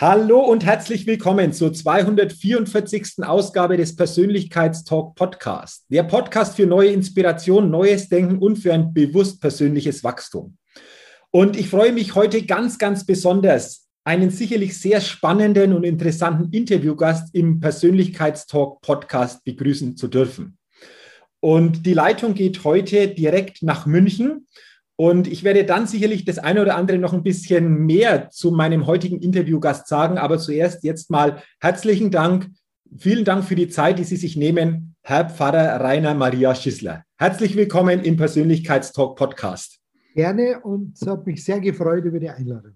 Hallo und herzlich willkommen zur 244. Ausgabe des Persönlichkeitstalk Podcast. Der Podcast für neue Inspiration, neues Denken und für ein bewusst persönliches Wachstum. Und ich freue mich heute ganz, ganz besonders, einen sicherlich sehr spannenden und interessanten Interviewgast im Persönlichkeitstalk Podcast begrüßen zu dürfen. Und die Leitung geht heute direkt nach München. Und ich werde dann sicherlich das eine oder andere noch ein bisschen mehr zu meinem heutigen Interviewgast sagen. Aber zuerst jetzt mal herzlichen Dank. Vielen Dank für die Zeit, die Sie sich nehmen, Herr Pfarrer Rainer Maria Schissler. Herzlich willkommen im Persönlichkeitstalk Podcast. Gerne und es hat mich sehr gefreut über die Einladung.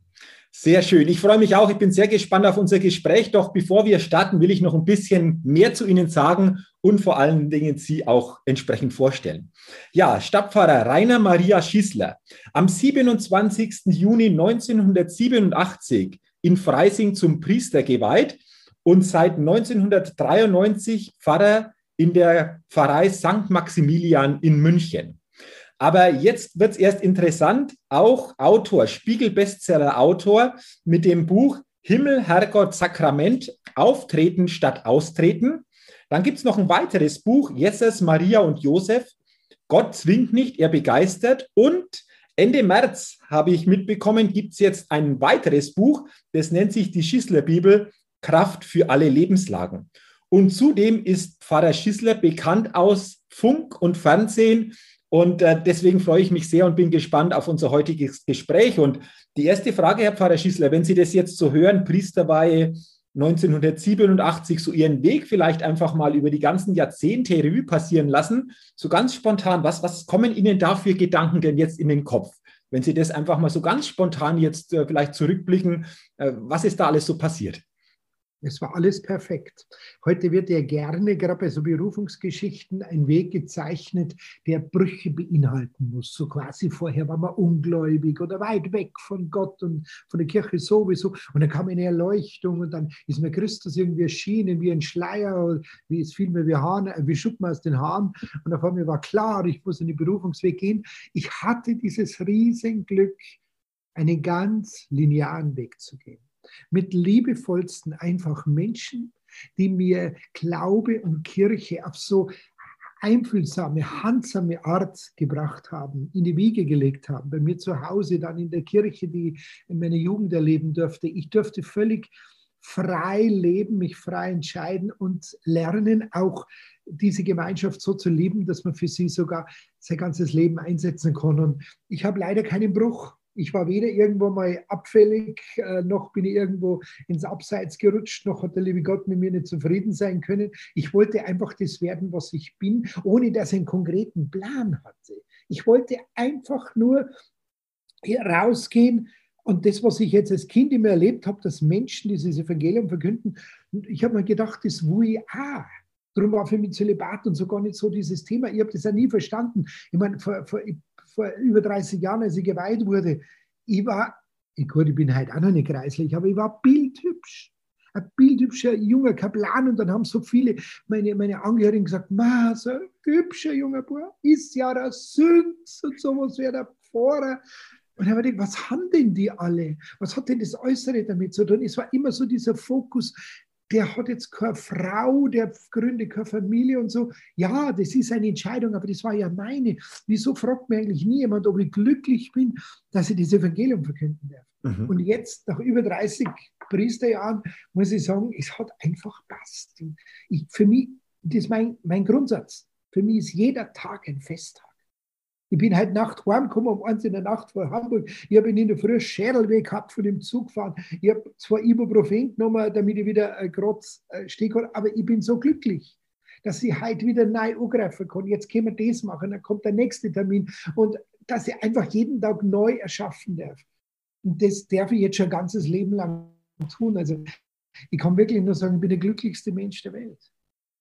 Sehr schön. Ich freue mich auch. Ich bin sehr gespannt auf unser Gespräch. Doch bevor wir starten, will ich noch ein bisschen mehr zu Ihnen sagen und vor allen Dingen Sie auch entsprechend vorstellen. Ja, Stadtpfarrer Rainer Maria Schießler, am 27. Juni 1987 in Freising zum Priester geweiht und seit 1993 Pfarrer in der Pfarrei St. Maximilian in München. Aber jetzt wird es erst interessant, auch Autor, Spiegel-Bestseller-Autor mit dem Buch Himmel, Herrgott, Sakrament, Auftreten statt Austreten. Dann gibt es noch ein weiteres Buch, Jesus, Maria und Josef. Gott zwingt nicht, er begeistert. Und Ende März habe ich mitbekommen, gibt es jetzt ein weiteres Buch, das nennt sich die Schissler Bibel, Kraft für alle Lebenslagen. Und zudem ist Pfarrer Schissler bekannt aus Funk und Fernsehen und äh, deswegen freue ich mich sehr und bin gespannt auf unser heutiges Gespräch. Und die erste Frage, Herr Pfarrer Schießler, wenn Sie das jetzt so hören, Priesterweihe 1987, so Ihren Weg vielleicht einfach mal über die ganzen Jahrzehnte Revue passieren lassen, so ganz spontan, was, was kommen Ihnen da für Gedanken denn jetzt in den Kopf? Wenn Sie das einfach mal so ganz spontan jetzt äh, vielleicht zurückblicken, äh, was ist da alles so passiert? Es war alles perfekt. Heute wird ja gerne, gerade bei so Berufungsgeschichten, ein Weg gezeichnet, der Brüche beinhalten muss. So quasi vorher war man ungläubig oder weit weg von Gott und von der Kirche sowieso. Und dann kam eine Erleuchtung und dann ist mir Christus irgendwie erschienen wie ein Schleier, wie es fiel mir wie, Haaren, wie Schuppen aus den Haaren. Und auf einmal war klar, ich muss in den Berufungsweg gehen. Ich hatte dieses Riesenglück, einen ganz linearen Weg zu gehen mit liebevollsten einfachen Menschen, die mir Glaube und Kirche auf so einfühlsame, handsame Art gebracht haben, in die Wiege gelegt haben. Bei mir zu Hause, dann in der Kirche, die in meiner Jugend erleben durfte. Ich durfte völlig frei leben, mich frei entscheiden und lernen, auch diese Gemeinschaft so zu lieben, dass man für sie sogar sein ganzes Leben einsetzen kann. Und ich habe leider keinen Bruch ich war weder irgendwo mal abfällig, äh, noch bin ich irgendwo ins Abseits gerutscht, noch hat der liebe Gott mit mir nicht zufrieden sein können. Ich wollte einfach das werden, was ich bin, ohne dass ich einen konkreten Plan hatte. Ich wollte einfach nur rausgehen und das, was ich jetzt als Kind immer erlebt habe, dass Menschen dieses Evangelium verkünden, ich habe mir gedacht, das will ich. Darum war für mich Zölibat und so gar nicht so dieses Thema. Ich habe das ja nie verstanden. Ich meine, vor, vor, vor über 30 Jahren, als ich geweiht wurde, ich war, gut, ich bin heute auch noch nicht kreislich, aber ich war bildhübsch. Ein bildhübscher junger Kaplan und dann haben so viele meine, meine Angehörigen gesagt, Ma, so ein hübscher junger Bub, ist ja der Sünd und sowas wäre der Pfarrer. Und ich habe gedacht, was haben denn die alle? Was hat denn das Äußere damit zu tun? Es war immer so dieser Fokus, der hat jetzt keine Frau, der gründet keine Familie und so. Ja, das ist eine Entscheidung, aber das war ja meine. Wieso fragt mir eigentlich nie jemand, ob ich glücklich bin, dass ich das Evangelium verkünden darf? Mhm. Und jetzt, nach über 30 Priesterjahren, muss ich sagen, es hat einfach passt. Ich, für mich, das ist mein, mein Grundsatz. Für mich ist jeder Tag ein Festtag. Ich bin heute Nacht heimgekommen, um eins in der Nacht vor Hamburg. Ich habe in der Früh Schädelweg gehabt von dem Zug gefahren. Ich habe zwar Ibuprofen genommen, damit ich wieder äh, Grotz äh, stehen kann, aber ich bin so glücklich, dass ich heute wieder neu angreifen kann. Jetzt können wir das machen, dann kommt der nächste Termin und dass ich einfach jeden Tag neu erschaffen darf. Und das darf ich jetzt schon ein ganzes Leben lang tun. Also ich kann wirklich nur sagen, ich bin der glücklichste Mensch der Welt.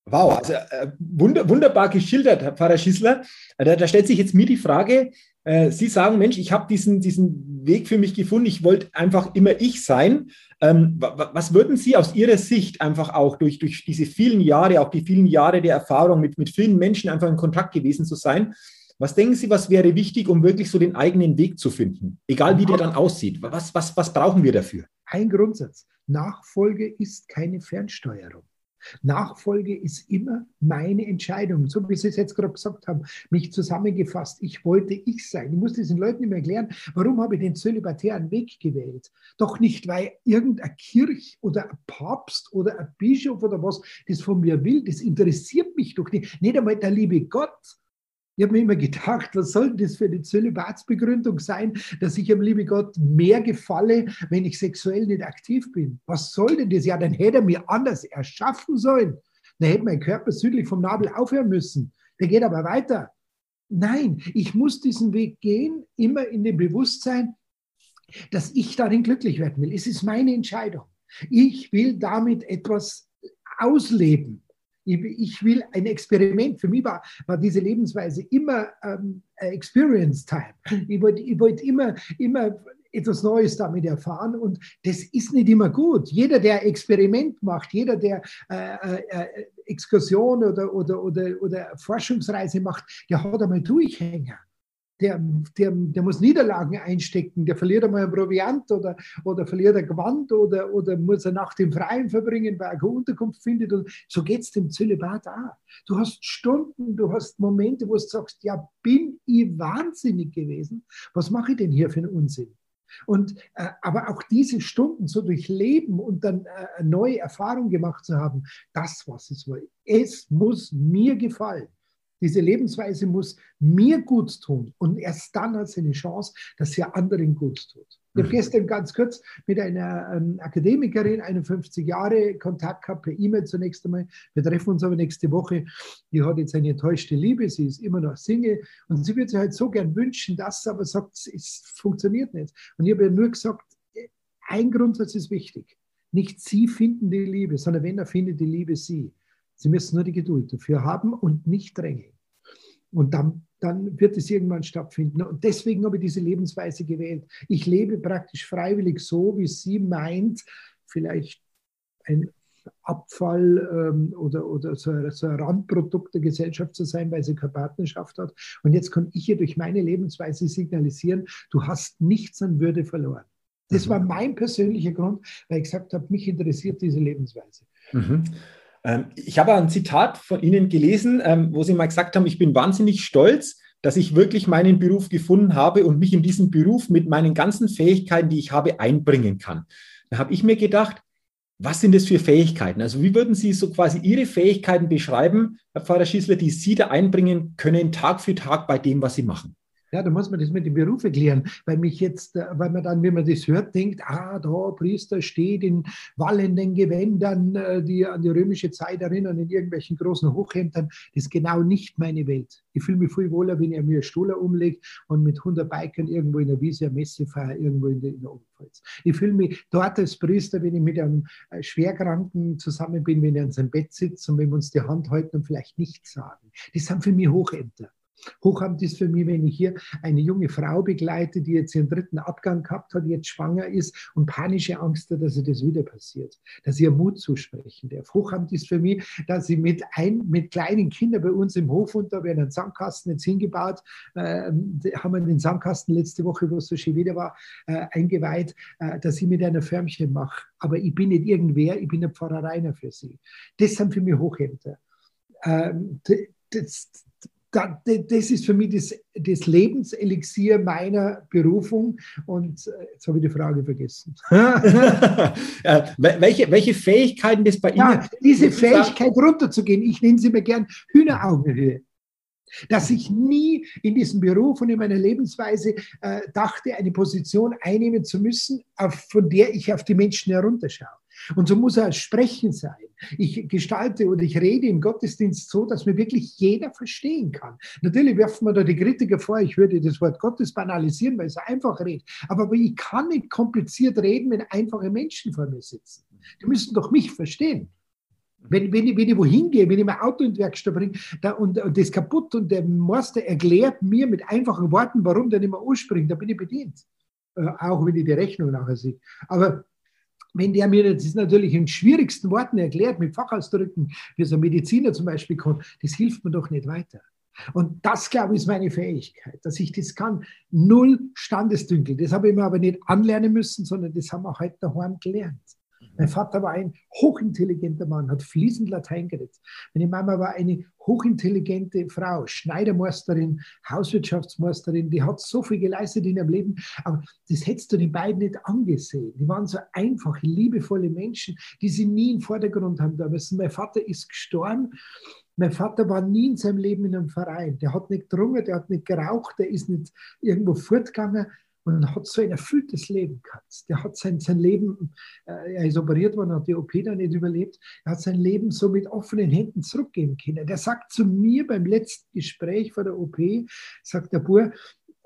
Wow, also äh, wunder, wunderbar geschildert, Herr Pfarrer Schissler. Äh, da, da, stellt sich jetzt mir die Frage, äh, Sie sagen, Mensch, ich habe diesen, diesen Weg für mich gefunden, ich wollte einfach immer ich sein. Ähm, was würden Sie aus Ihrer Sicht einfach auch durch, durch diese vielen Jahre, auch die vielen Jahre der Erfahrung mit, mit vielen Menschen einfach in Kontakt gewesen zu sein, was denken Sie, was wäre wichtig, um wirklich so den eigenen Weg zu finden? Egal wie der dann aussieht. Was, was, was brauchen wir dafür? Ein Grundsatz. Nachfolge ist keine Fernsteuerung. Nachfolge ist immer meine Entscheidung. So wie Sie es jetzt gerade gesagt haben, mich zusammengefasst. Ich wollte ich sein. Ich muss diesen Leuten immer erklären, warum habe ich den zölibatären Weg gewählt? Doch nicht, weil irgendein Kirch oder ein Papst oder ein Bischof oder was das von mir will. Das interessiert mich doch nicht. Nicht einmal der liebe Gott ich habe mir immer gedacht, was soll das für eine Zölibatsbegründung sein, dass ich am lieben Gott mehr gefalle, wenn ich sexuell nicht aktiv bin? Was soll denn das? Ja, dann hätte er mir anders erschaffen sollen. Dann hätte mein Körper südlich vom Nabel aufhören müssen. Der geht aber weiter. Nein, ich muss diesen Weg gehen, immer in dem Bewusstsein, dass ich darin glücklich werden will. Es ist meine Entscheidung. Ich will damit etwas ausleben. Ich, will ein Experiment. Für mich war, war diese Lebensweise immer ähm, Experience Time. Ich wollte ich wollt immer, immer etwas Neues damit erfahren und das ist nicht immer gut. Jeder, der Experiment macht, jeder, der äh, äh, äh Exkursion oder, oder, oder, oder Forschungsreise macht, der hat einmal Durchhänger der, der, der muss Niederlagen einstecken, der verliert einmal ein Proviant oder, oder verliert ein Gewand oder, oder muss eine Nacht im Freien verbringen, weil er keine Unterkunft findet. Und so geht es dem Zölibat auch. Du hast Stunden, du hast Momente, wo du sagst, ja, bin ich wahnsinnig gewesen? Was mache ich denn hier für einen Unsinn? Und, äh, aber auch diese Stunden so durchleben und dann äh, neue Erfahrung gemacht zu haben, das, was es war. Es muss mir gefallen. Diese Lebensweise muss mir gut tun und erst dann hat sie eine Chance, dass sie anderen gut tut. Ich habe mhm. gestern ganz kurz mit einer ähm, Akademikerin, 51 Jahre, Kontakt gehabt per E-Mail zunächst einmal. Wir treffen uns aber nächste Woche. Die hat jetzt eine enttäuschte Liebe, sie ist immer noch Single und sie würde sich halt so gern wünschen, dass aber sagt, es funktioniert nicht. Und ich habe ihr nur gesagt, ein Grundsatz ist wichtig. Nicht sie finden die Liebe, sondern wenn er findet die Liebe sie. Sie müssen nur die Geduld dafür haben und nicht drängeln. Und dann, dann wird es irgendwann stattfinden. Und deswegen habe ich diese Lebensweise gewählt. Ich lebe praktisch freiwillig so, wie sie meint, vielleicht ein Abfall ähm, oder, oder so, so, ein Randprodukt der Gesellschaft zu sein, weil sie keine Partnerschaft hat. Und jetzt kann ich ihr durch meine Lebensweise signalisieren, du hast nichts an Würde verloren. Das mhm. war mein persönlicher Grund, weil ich gesagt habe, mich interessiert diese Lebensweise. Mhm. Ähm, ich habe ein Zitat von Ihnen gelesen, ähm, wo Sie mal gesagt haben, ich bin wahnsinnig stolz, dass ich wirklich meinen Beruf gefunden habe und mich in diesen Beruf mit meinen ganzen Fähigkeiten, die ich habe, einbringen kann. Da habe ich mir gedacht, was sind das für Fähigkeiten? Also wie würden Sie so quasi Ihre Fähigkeiten beschreiben, Herr Pfarrer Schießler, die Sie da einbringen können, Tag für Tag bei dem, was Sie machen? Ja, da muss man das mit dem Beruf erklären, weil mich jetzt, äh, weil man dann, wenn man das hört, denkt, ah, da Priester steht in wallenden Gewändern, äh, die an die römische Zeit erinnern, in irgendwelchen großen Hochhemdern. Das ist genau nicht meine Welt. Ich fühle mich viel wohler, wenn er mir einen Stuhler umlegt und mit 100 Bikern irgendwo in der Wiese eine Messe feiere, irgendwo in der, in der Oberpfalz. Ich fühle mich dort als Priester, wenn ich mit einem äh, Schwerkranken zusammen bin, wenn er in seinem Bett sitzt und wenn wir uns die Hand halten und vielleicht nichts sagen. Das sind für mich Hochämter. Hochamt ist für mich, wenn ich hier eine junge Frau begleite, die jetzt ihren dritten Abgang gehabt hat, jetzt schwanger ist und panische Angst hat, dass ihr das wieder passiert, dass ihr Mut zusprechen darf. Hochamt ist für mich, dass ich mit, ein, mit kleinen Kindern bei uns im Hof und da werden einen Sandkasten jetzt hingebaut, äh, haben wir den Sandkasten letzte Woche, wo es so schön wieder war, äh, eingeweiht, äh, dass ich mit einer Förmchen mache. Aber ich bin nicht irgendwer, ich bin ein Pfarrer Rainer für sie. Das sind für mich Hochämter. Ähm, das, das ist für mich das, das Lebenselixier meiner Berufung. Und äh, jetzt habe ich die Frage vergessen. welche, welche Fähigkeiten das bei Ihnen? Ja, diese Fähigkeit runterzugehen, ich nenne sie mir gern Hühneraugenhöhe. Dass ich nie in diesem Beruf und in meiner Lebensweise äh, dachte, eine Position einnehmen zu müssen, auf, von der ich auf die Menschen herunterschaue. Und so muss er sprechen sein. Ich gestalte oder ich rede im Gottesdienst so, dass mir wirklich jeder verstehen kann. Natürlich werfen wir da die Kritiker vor, ich würde das Wort Gottes banalisieren, weil es einfach redet. Aber ich kann nicht kompliziert reden, wenn einfache Menschen vor mir sitzen. Die müssen doch mich verstehen. Wenn, wenn, ich, wenn ich wohin gehe, wenn ich mein Auto in die Werkstatt bringe da, und, und das kaputt und der Meister erklärt mir mit einfachen Worten, warum der nicht mehr anspringt, da bin ich bedient. Äh, auch wenn ich die Rechnung nachher sehe. Aber wenn der mir das natürlich in schwierigsten Worten erklärt, mit Fachausdrücken, wie es ein Mediziner zum Beispiel kann, das hilft mir doch nicht weiter. Und das, glaube ich, ist meine Fähigkeit, dass ich das kann. Null Standesdünkel. Das habe ich mir aber nicht anlernen müssen, sondern das haben wir heute daheim gelernt. Mein Vater war ein hochintelligenter Mann, hat fließend Latein geredet. Meine Mama war eine hochintelligente Frau, Schneidermeisterin, Hauswirtschaftsmeisterin, die hat so viel geleistet in ihrem Leben, aber das hättest du den beiden nicht angesehen. Die waren so einfache, liebevolle Menschen, die sie nie im Vordergrund haben da müssen. Mein Vater ist gestorben. Mein Vater war nie in seinem Leben in einem Verein. Der hat nicht getrunken, der hat nicht geraucht, der ist nicht irgendwo fortgegangen und hat so ein erfülltes Leben gehabt. Der hat sein, sein Leben, äh, er ist operiert worden, hat die OP dann nicht überlebt, er hat sein Leben so mit offenen Händen zurückgeben können. Der sagt zu mir beim letzten Gespräch vor der OP, sagt der Bur,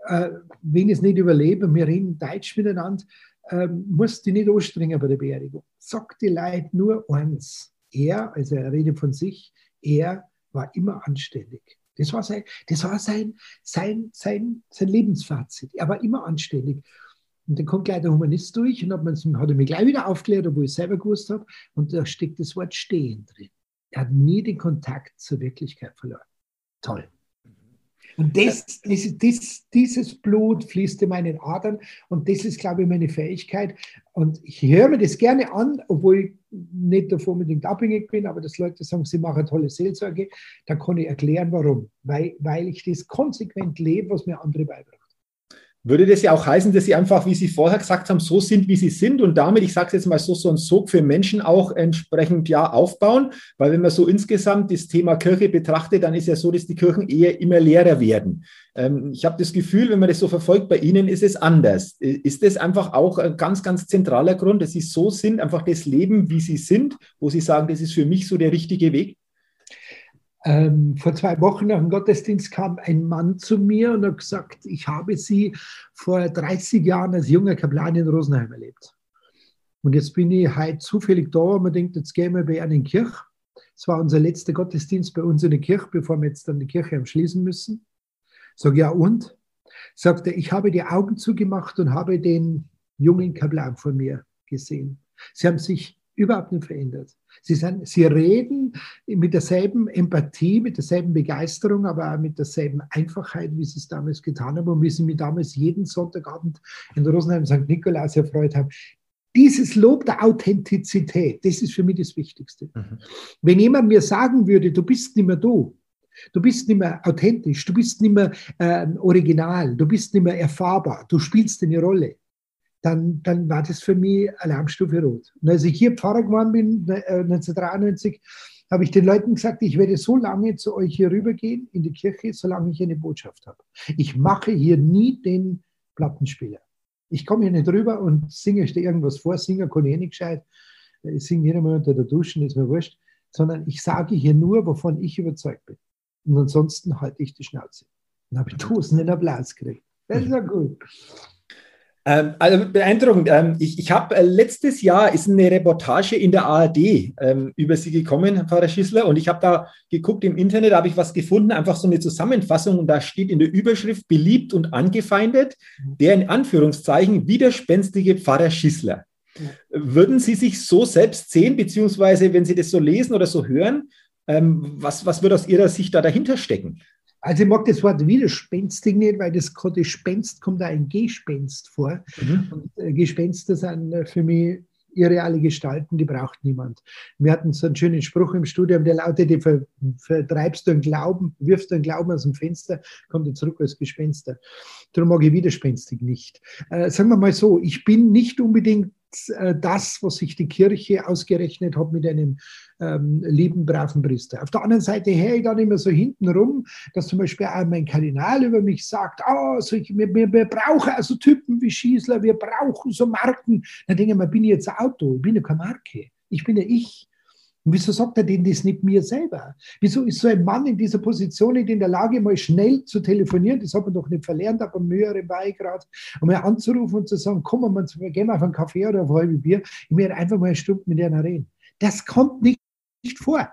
äh, wenn ich es nicht überlebe, wir reden Deutsch miteinander, äh, musst du nicht anstrengen bei der Beerdigung. Sagt die Leute nur eins. Er, also er redet von sich, er war immer anständig. Das war sein, das war sein, sein, sein, sein Lebensfazit. Er war immer anständig. Und dann kommt gleich der Humanist durch und hat, man, hat er mich gleich wieder aufklärt, obwohl ich es selber gewusst habe. Und da steckt das Wort stehen drin. Er hat nie den Kontakt zur Wirklichkeit verloren. Toll. Und das, das, das, dieses Blut fließt in meinen Adern und das ist, glaube ich, meine Fähigkeit. Und ich höre mir das gerne an, obwohl ich nicht davon unbedingt abhängig bin, aber dass Leute sagen, sie machen tolle Seelsorge, da kann ich erklären, warum. Weil, weil ich das konsequent lebe, was mir andere beibringen würde das ja auch heißen, dass sie einfach, wie Sie vorher gesagt haben, so sind, wie sie sind und damit, ich sage es jetzt mal so, so ein Sog für Menschen auch entsprechend ja aufbauen, weil wenn man so insgesamt das Thema Kirche betrachtet, dann ist ja so, dass die Kirchen eher immer leerer werden. Ähm, ich habe das Gefühl, wenn man das so verfolgt, bei Ihnen ist es anders. Ist das einfach auch ein ganz, ganz zentraler Grund, dass Sie so sind, einfach das Leben, wie Sie sind, wo Sie sagen, das ist für mich so der richtige Weg? Ähm, vor zwei Wochen nach dem Gottesdienst kam ein Mann zu mir und hat gesagt, ich habe Sie vor 30 Jahren als junger Kaplan in Rosenheim erlebt. Und jetzt bin ich heute zufällig da und man denkt, jetzt gehen wir bei einer Kirche. Es war unser letzter Gottesdienst bei uns in der Kirche, bevor wir jetzt dann die Kirche schließen müssen. Sag ja und? Sagt er, ich habe die Augen zugemacht und habe den jungen Kaplan vor mir gesehen. Sie haben sich überhaupt nicht verändert. Sie, sind, sie reden mit derselben Empathie, mit derselben Begeisterung, aber auch mit derselben Einfachheit, wie sie es damals getan haben und wie sie mich damals jeden Sonntagabend in Rosenheim St. Nikolaus erfreut haben. Dieses Lob der Authentizität, das ist für mich das Wichtigste. Mhm. Wenn jemand mir sagen würde, du bist nicht mehr du, Du bist nicht mehr authentisch, du bist nicht mehr äh, original, du bist nicht mehr erfahrbar, du spielst eine Rolle dann, dann war das für mich Alarmstufe Rot. Und als ich hier Pfarrer geworden bin, 1993, äh, habe ich den Leuten gesagt, ich werde so lange zu euch hier rübergehen in die Kirche, solange ich eine Botschaft habe. Ich mache hier nie den Plattenspieler. Ich komme hier nicht rüber und singe dir irgendwas vor, singe kann ich eh nicht gescheit. Ich singe jeder mal unter der Dusche, ist mir wurscht. Sondern ich sage hier nur, wovon ich überzeugt bin. Und ansonsten halte ich die Schnauze. Dann habe ich tausenden Applaus gekriegt. Das ist ja gut. Ähm, also beeindruckend. Ähm, ich ich habe äh, letztes Jahr ist eine Reportage in der ARD ähm, über Sie gekommen, Herr Pfarrer Schissler, und ich habe da geguckt im Internet, da habe ich was gefunden, einfach so eine Zusammenfassung und da steht in der Überschrift beliebt und angefeindet, der in Anführungszeichen widerspenstige Pfarrer Schissler. Würden Sie sich so selbst sehen, beziehungsweise wenn Sie das so lesen oder so hören, ähm, was, was wird aus Ihrer Sicht da dahinter stecken? Also ich mag das Wort widerspenstig nicht, weil das Gespenst kommt da ein Gespenst vor. Mhm. Und äh, Gespenster sind äh, für mich irreale Gestalten, die braucht niemand. Wir hatten so einen schönen Spruch im Studium, der lautete, ver, vertreibst du einen Glauben, wirfst du einen Glauben aus dem Fenster, kommt er zurück als Gespenster. Darum mag ich widerspenstig nicht. Äh, sagen wir mal so, ich bin nicht unbedingt das, was sich die Kirche ausgerechnet hat mit einem ähm, lieben, braven Priester. Auf der anderen Seite höre ich dann immer so hinten rum, dass zum Beispiel auch mein Kardinal über mich sagt, oh, so ich, wir, wir, wir, brauchen also Typen wie Schießler, wir brauchen so Marken. Dann denke ich mir, bin ich jetzt ein Auto? Ich bin ja keine Marke. Ich bin ja ich. Und wieso sagt er denn das nicht mir selber? Wieso ist so ein Mann in dieser Position nicht in der Lage, mal schnell zu telefonieren? Das hat man doch nicht verlernt, aber einem höheren Beigrad, um mal anzurufen und zu sagen, komm, wir gehen wir auf einen Kaffee oder auf ein halbes Bier. Ich werde einfach mal eine Stunde mit denen reden. Das kommt nicht vor.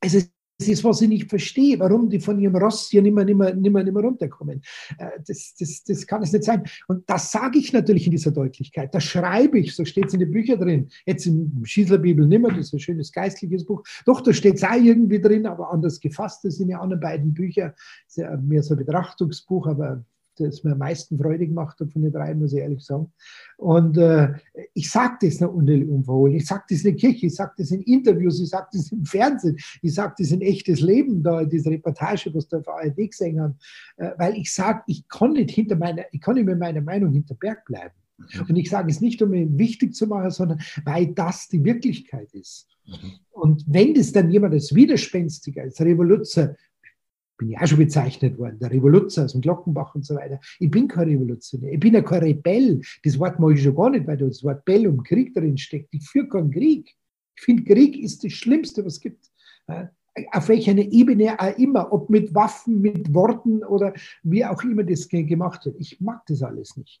Also das ist, was ich nicht verstehe, warum die von ihrem Ross hier nicht mehr, nicht mehr runterkommen. Äh, das, das, das kann es nicht sein. Und das sage ich natürlich in dieser Deutlichkeit. Das schreibe ich, so steht es in den Büchern drin. Jetzt im Schießlerbibel nicht mehr, das ist ein schönes geistliches Buch. Doch, da steht es auch irgendwie drin, aber anders gefasst. Das sind ja anderen beiden Bücher. Das ist ja mehr so ein Betrachtungsbuch, aber das mir am meisten Freude gemacht hat von den drei, muss ich ehrlich sagen. Und äh, ich sage das noch unverhohlen. Ich sage das in der Kirche, ich sage das in Interviews, ich sage das im Fernsehen, ich sage das in echtes Leben, da diese Reportage, was da auf ARD gesehen haben, äh, weil ich sage, ich kann nicht hinter meiner, ich kann nicht mit meiner Meinung hinter Berg bleiben. Mhm. Und ich sage es nicht, um ihn wichtig zu machen, sondern weil das die Wirklichkeit ist. Mhm. Und wenn das dann jemand als Widerspenstiger, als Revoluzer bin ja auch schon bezeichnet worden, der Revoluzer aus dem Glockenbach und so weiter. Ich bin kein Revolutionär, ich bin ja kein Rebell. Das Wort mag ich schon gar nicht, weil das Wort Bell und Krieg drin steckt. Ich führe keinen Krieg. Ich finde, Krieg ist das Schlimmste, was es gibt. Auf welcher Ebene auch immer, ob mit Waffen, mit Worten oder wie auch immer das gemacht wird. Ich mag das alles nicht.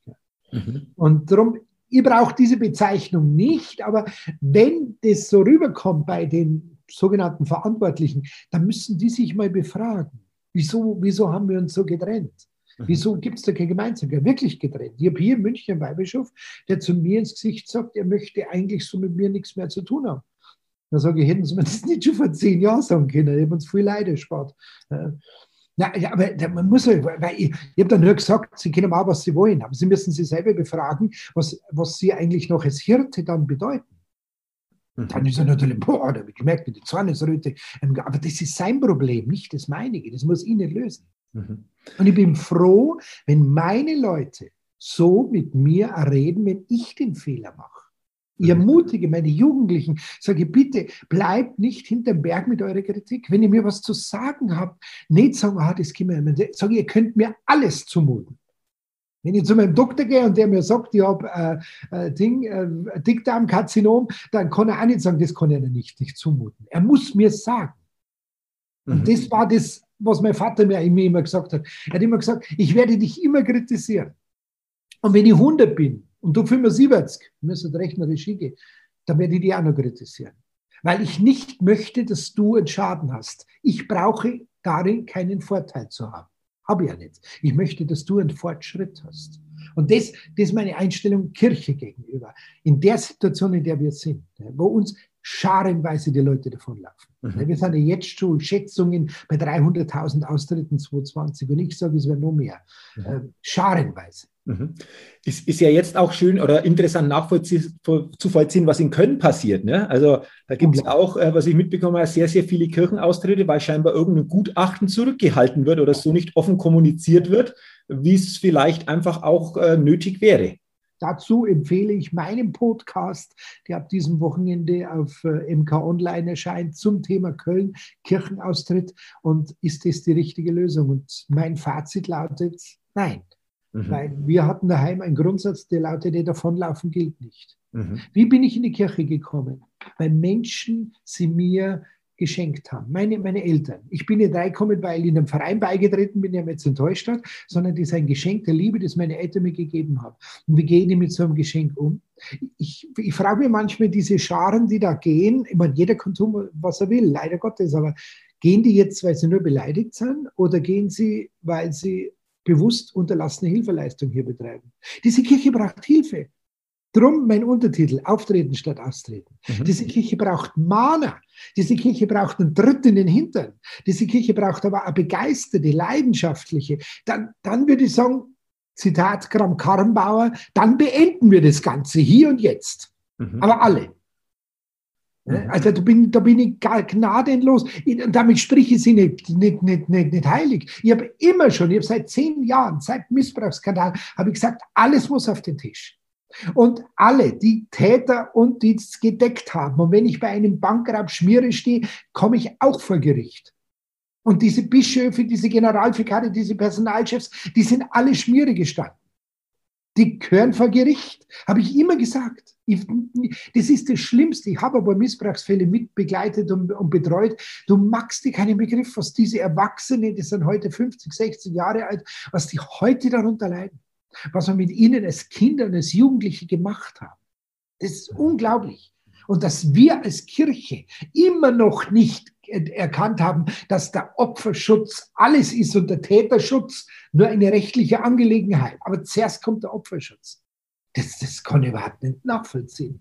Mhm. Und darum, ihr braucht diese Bezeichnung nicht, aber wenn das so rüberkommt bei den sogenannten Verantwortlichen, dann müssen die sich mal befragen. Wieso, wieso haben wir uns so getrennt? Mhm. Wieso gibt es da keine Gemeinsamkeit? Wirklich getrennt. Ich habe hier in München einen Weihbischof, der zu mir ins Gesicht sagt, er möchte eigentlich so mit mir nichts mehr zu tun haben. Da sage ich, hätten Sie mir das nicht schon vor zehn Jahren sagen können, ich habe uns viel Leid erspart. Na, ja, aber man muss halt, weil ich, ich habe dann nur gesagt, Sie können mal, was Sie wollen, aber Sie müssen sich selber befragen, was, was Sie eigentlich noch als Hirte dann bedeuten. Dann ist er natürlich, boah, da habe ich gemerkt, wie die Zornesröte. Aber das ist sein Problem, nicht das meinige. Das muss ich nicht lösen. Mhm. Und ich bin froh, wenn meine Leute so mit mir reden, wenn ich den Fehler mache. Ich ermutige meine Jugendlichen, sage bitte, bleibt nicht hinterm Berg mit eurer Kritik. Wenn ihr mir was zu sagen habt, nicht sagen, ah, das kann man, sage ihr könnt mir alles zumuten. Wenn ich zu meinem Doktor gehe und der mir sagt, ich habe äh, äh, Ding, äh, Dickdarmkarzinom, dann kann er auch nicht sagen, das kann er nicht, nicht zumuten. Er muss mir sagen. Und mhm. das war das, was mein Vater mir immer gesagt hat. Er hat immer gesagt, ich werde dich immer kritisieren. Und wenn ich 100 bin und du 75, müssen rechnerisch hingehen, dann werde ich dich auch noch kritisieren. Weil ich nicht möchte, dass du einen Schaden hast. Ich brauche darin keinen Vorteil zu haben. Habe ich ja nicht. Ich möchte, dass du einen Fortschritt hast. Und das, das ist meine Einstellung Kirche gegenüber. In der Situation, in der wir sind, wo uns scharenweise die Leute davonlaufen. Mhm. Wir sind ja jetzt schon Schätzungen bei 300.000 Austritten 2020 und ich sage, es wäre noch mehr. Mhm. scharenweise. Mhm. Ist, ist ja jetzt auch schön oder interessant nachzuvollziehen, was in Köln passiert. Ne? Also da gibt es auch, äh, was ich mitbekommen habe, sehr, sehr viele Kirchenaustritte, weil scheinbar irgendein Gutachten zurückgehalten wird oder so nicht offen kommuniziert wird, wie es vielleicht einfach auch äh, nötig wäre. Dazu empfehle ich meinen Podcast, der ab diesem Wochenende auf äh, MK Online erscheint, zum Thema Köln, Kirchenaustritt. Und ist das die richtige Lösung? Und mein Fazit lautet, nein. Mhm. Weil wir hatten daheim einen Grundsatz, der lautete, davonlaufen gilt nicht. Mhm. Wie bin ich in die Kirche gekommen? Weil Menschen sie mir geschenkt haben. Meine, meine Eltern. Ich bin nicht reingekommen, weil ich in einem Verein beigetreten bin, der mir jetzt enttäuscht hat, sondern das ist ein Geschenk der Liebe, das meine Eltern mir gegeben haben. Und wie gehen die mit so einem Geschenk um? Ich, ich frage mich manchmal diese Scharen, die da gehen, ich meine, jeder kann tun, was er will, leider Gottes, aber gehen die jetzt, weil sie nur beleidigt sind oder gehen sie, weil sie bewusst unterlassene Hilfeleistung hier betreiben? Diese Kirche braucht Hilfe. Drum mein Untertitel, Auftreten statt Austreten. Mhm. Diese Kirche braucht Mana. Diese Kirche braucht einen Tritt in den Hintern. Diese Kirche braucht aber eine begeisterte, leidenschaftliche. Dann, dann würde ich sagen, Zitat Kram Karrenbauer, dann beenden wir das Ganze hier und jetzt. Mhm. Aber alle. Mhm. Also da bin, da bin ich gnadenlos. damit spreche ich sie nicht, nicht, nicht, nicht, nicht heilig. Ich habe immer schon, ich habe seit zehn Jahren, seit Missbrauchsskandal, habe ich gesagt, alles muss auf den Tisch. Und alle, die Täter und die es gedeckt haben, und wenn ich bei einem Bankraub Schmiere stehe, komme ich auch vor Gericht. Und diese Bischöfe, diese Generalvikare, diese Personalchefs, die sind alle Schmiere gestanden. Die gehören vor Gericht, habe ich immer gesagt. Ich, das ist das Schlimmste. Ich habe aber Missbrauchsfälle mitbegleitet und, und betreut. Du magst dir keinen Begriff, was diese Erwachsenen, die sind heute 50, 60 Jahre alt, was die heute darunter leiden. Was wir mit ihnen als Kinder und als Jugendliche gemacht haben. Das ist unglaublich. Und dass wir als Kirche immer noch nicht erkannt haben, dass der Opferschutz alles ist und der Täterschutz nur eine rechtliche Angelegenheit. Aber zuerst kommt der Opferschutz. Das, das kann ich überhaupt nicht nachvollziehen.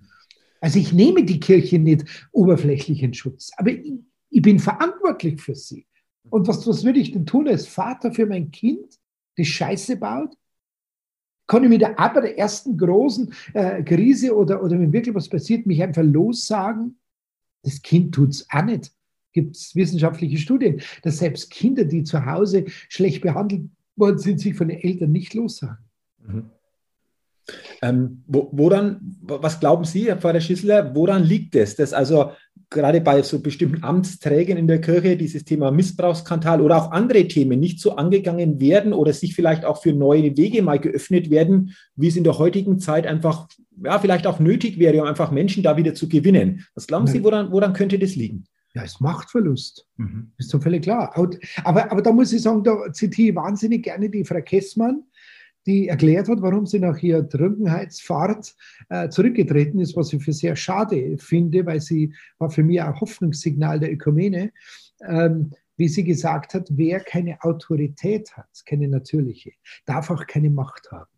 Also ich nehme die Kirche nicht oberflächlich in Schutz, aber ich, ich bin verantwortlich für sie. Und was, was würde ich denn tun als Vater für mein Kind, das Scheiße baut? Kann ich mit der, aber der ersten großen äh, Krise oder, oder wenn wirklich was passiert, mich einfach lossagen? Das Kind tut es auch nicht gibt es wissenschaftliche Studien, dass selbst Kinder, die zu Hause schlecht behandelt worden sind, sich von den Eltern nicht lossagen. Mhm. Ähm, wo, woran, was glauben Sie, Herr Pfarrer Schissler, woran liegt es, dass also gerade bei so bestimmten Amtsträgern in der Kirche dieses Thema Missbrauchsskandal oder auch andere Themen nicht so angegangen werden oder sich vielleicht auch für neue Wege mal geöffnet werden, wie es in der heutigen Zeit einfach, ja, vielleicht auch nötig wäre, um einfach Menschen da wieder zu gewinnen. Was glauben Sie, woran, woran könnte das liegen? Ja, ist Machtverlust. Mhm. Ist doch völlig klar. Aber, aber da muss ich sagen, da zitiere ich wahnsinnig gerne die Frau Kessmann, die erklärt hat, warum sie nach ihrer Trunkenheitsfahrt äh, zurückgetreten ist, was ich für sehr schade finde, weil sie war für mich ein Hoffnungssignal der Ökumene. Ähm, wie sie gesagt hat, wer keine Autorität hat, keine natürliche, darf auch keine Macht haben.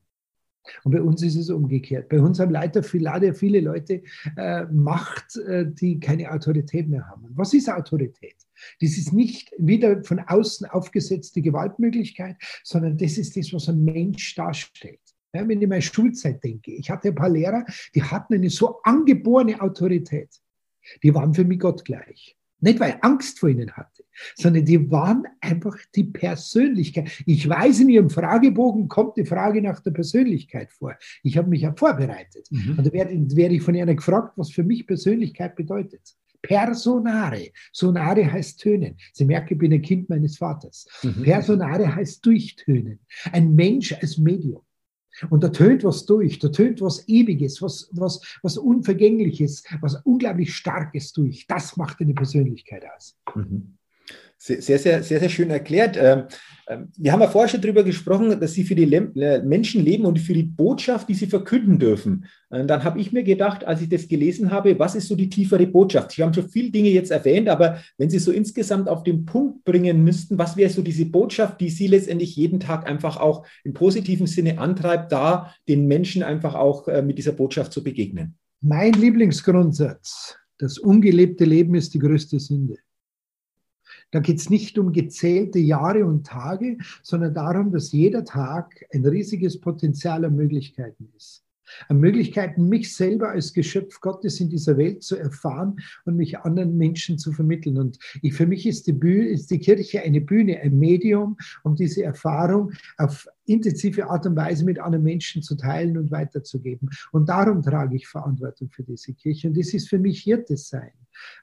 Und bei uns ist es umgekehrt. Bei uns haben leider viele, viele Leute äh, Macht, äh, die keine Autorität mehr haben. Was ist Autorität? Das ist nicht wieder von außen aufgesetzte Gewaltmöglichkeit, sondern das ist das, was ein Mensch darstellt. Ja, wenn ich meine Schulzeit denke, ich hatte ein paar Lehrer, die hatten eine so angeborene Autorität. Die waren für mich gottgleich. Nicht, weil ich Angst vor ihnen hatte, sondern die waren einfach die Persönlichkeit. Ich weiß, in ihrem Fragebogen kommt die Frage nach der Persönlichkeit vor. Ich habe mich ja vorbereitet. Mhm. Und da werde, werde ich von ihnen gefragt, was für mich Persönlichkeit bedeutet. Personare. Sonare heißt tönen. Sie merken, ich bin ein Kind meines Vaters. Mhm. Personare heißt durchtönen. Ein Mensch als Medium. Und da tönt was durch, da tönt was Ewiges, was, was, was Unvergängliches, was unglaublich Starkes durch. Das macht eine Persönlichkeit aus. Mhm. Sehr, sehr, sehr, sehr schön erklärt. Ähm, ähm, wir haben ja vorher schon darüber gesprochen, dass Sie für die äh, Menschen leben und für die Botschaft, die Sie verkünden dürfen. Dann habe ich mir gedacht, als ich das gelesen habe, was ist so die tiefere Botschaft? Sie haben schon viele Dinge jetzt erwähnt, aber wenn Sie so insgesamt auf den Punkt bringen müssten, was wäre so diese Botschaft, die Sie letztendlich jeden Tag einfach auch im positiven Sinne antreibt, da den Menschen einfach auch äh, mit dieser Botschaft zu begegnen? Mein Lieblingsgrundsatz, das ungelebte Leben ist die größte Sünde. Da geht es nicht um gezählte Jahre und Tage, sondern darum, dass jeder Tag ein riesiges Potenzial an Möglichkeiten ist. An Möglichkeiten, mich selber als Geschöpf Gottes in dieser Welt zu erfahren und mich anderen Menschen zu vermitteln. Und ich, für mich ist die, Bühne, ist die Kirche eine Bühne, ein Medium, um diese Erfahrung auf intensive Art und Weise mit anderen Menschen zu teilen und weiterzugeben. Und darum trage ich Verantwortung für diese Kirche. Und das ist für mich Hirte sein.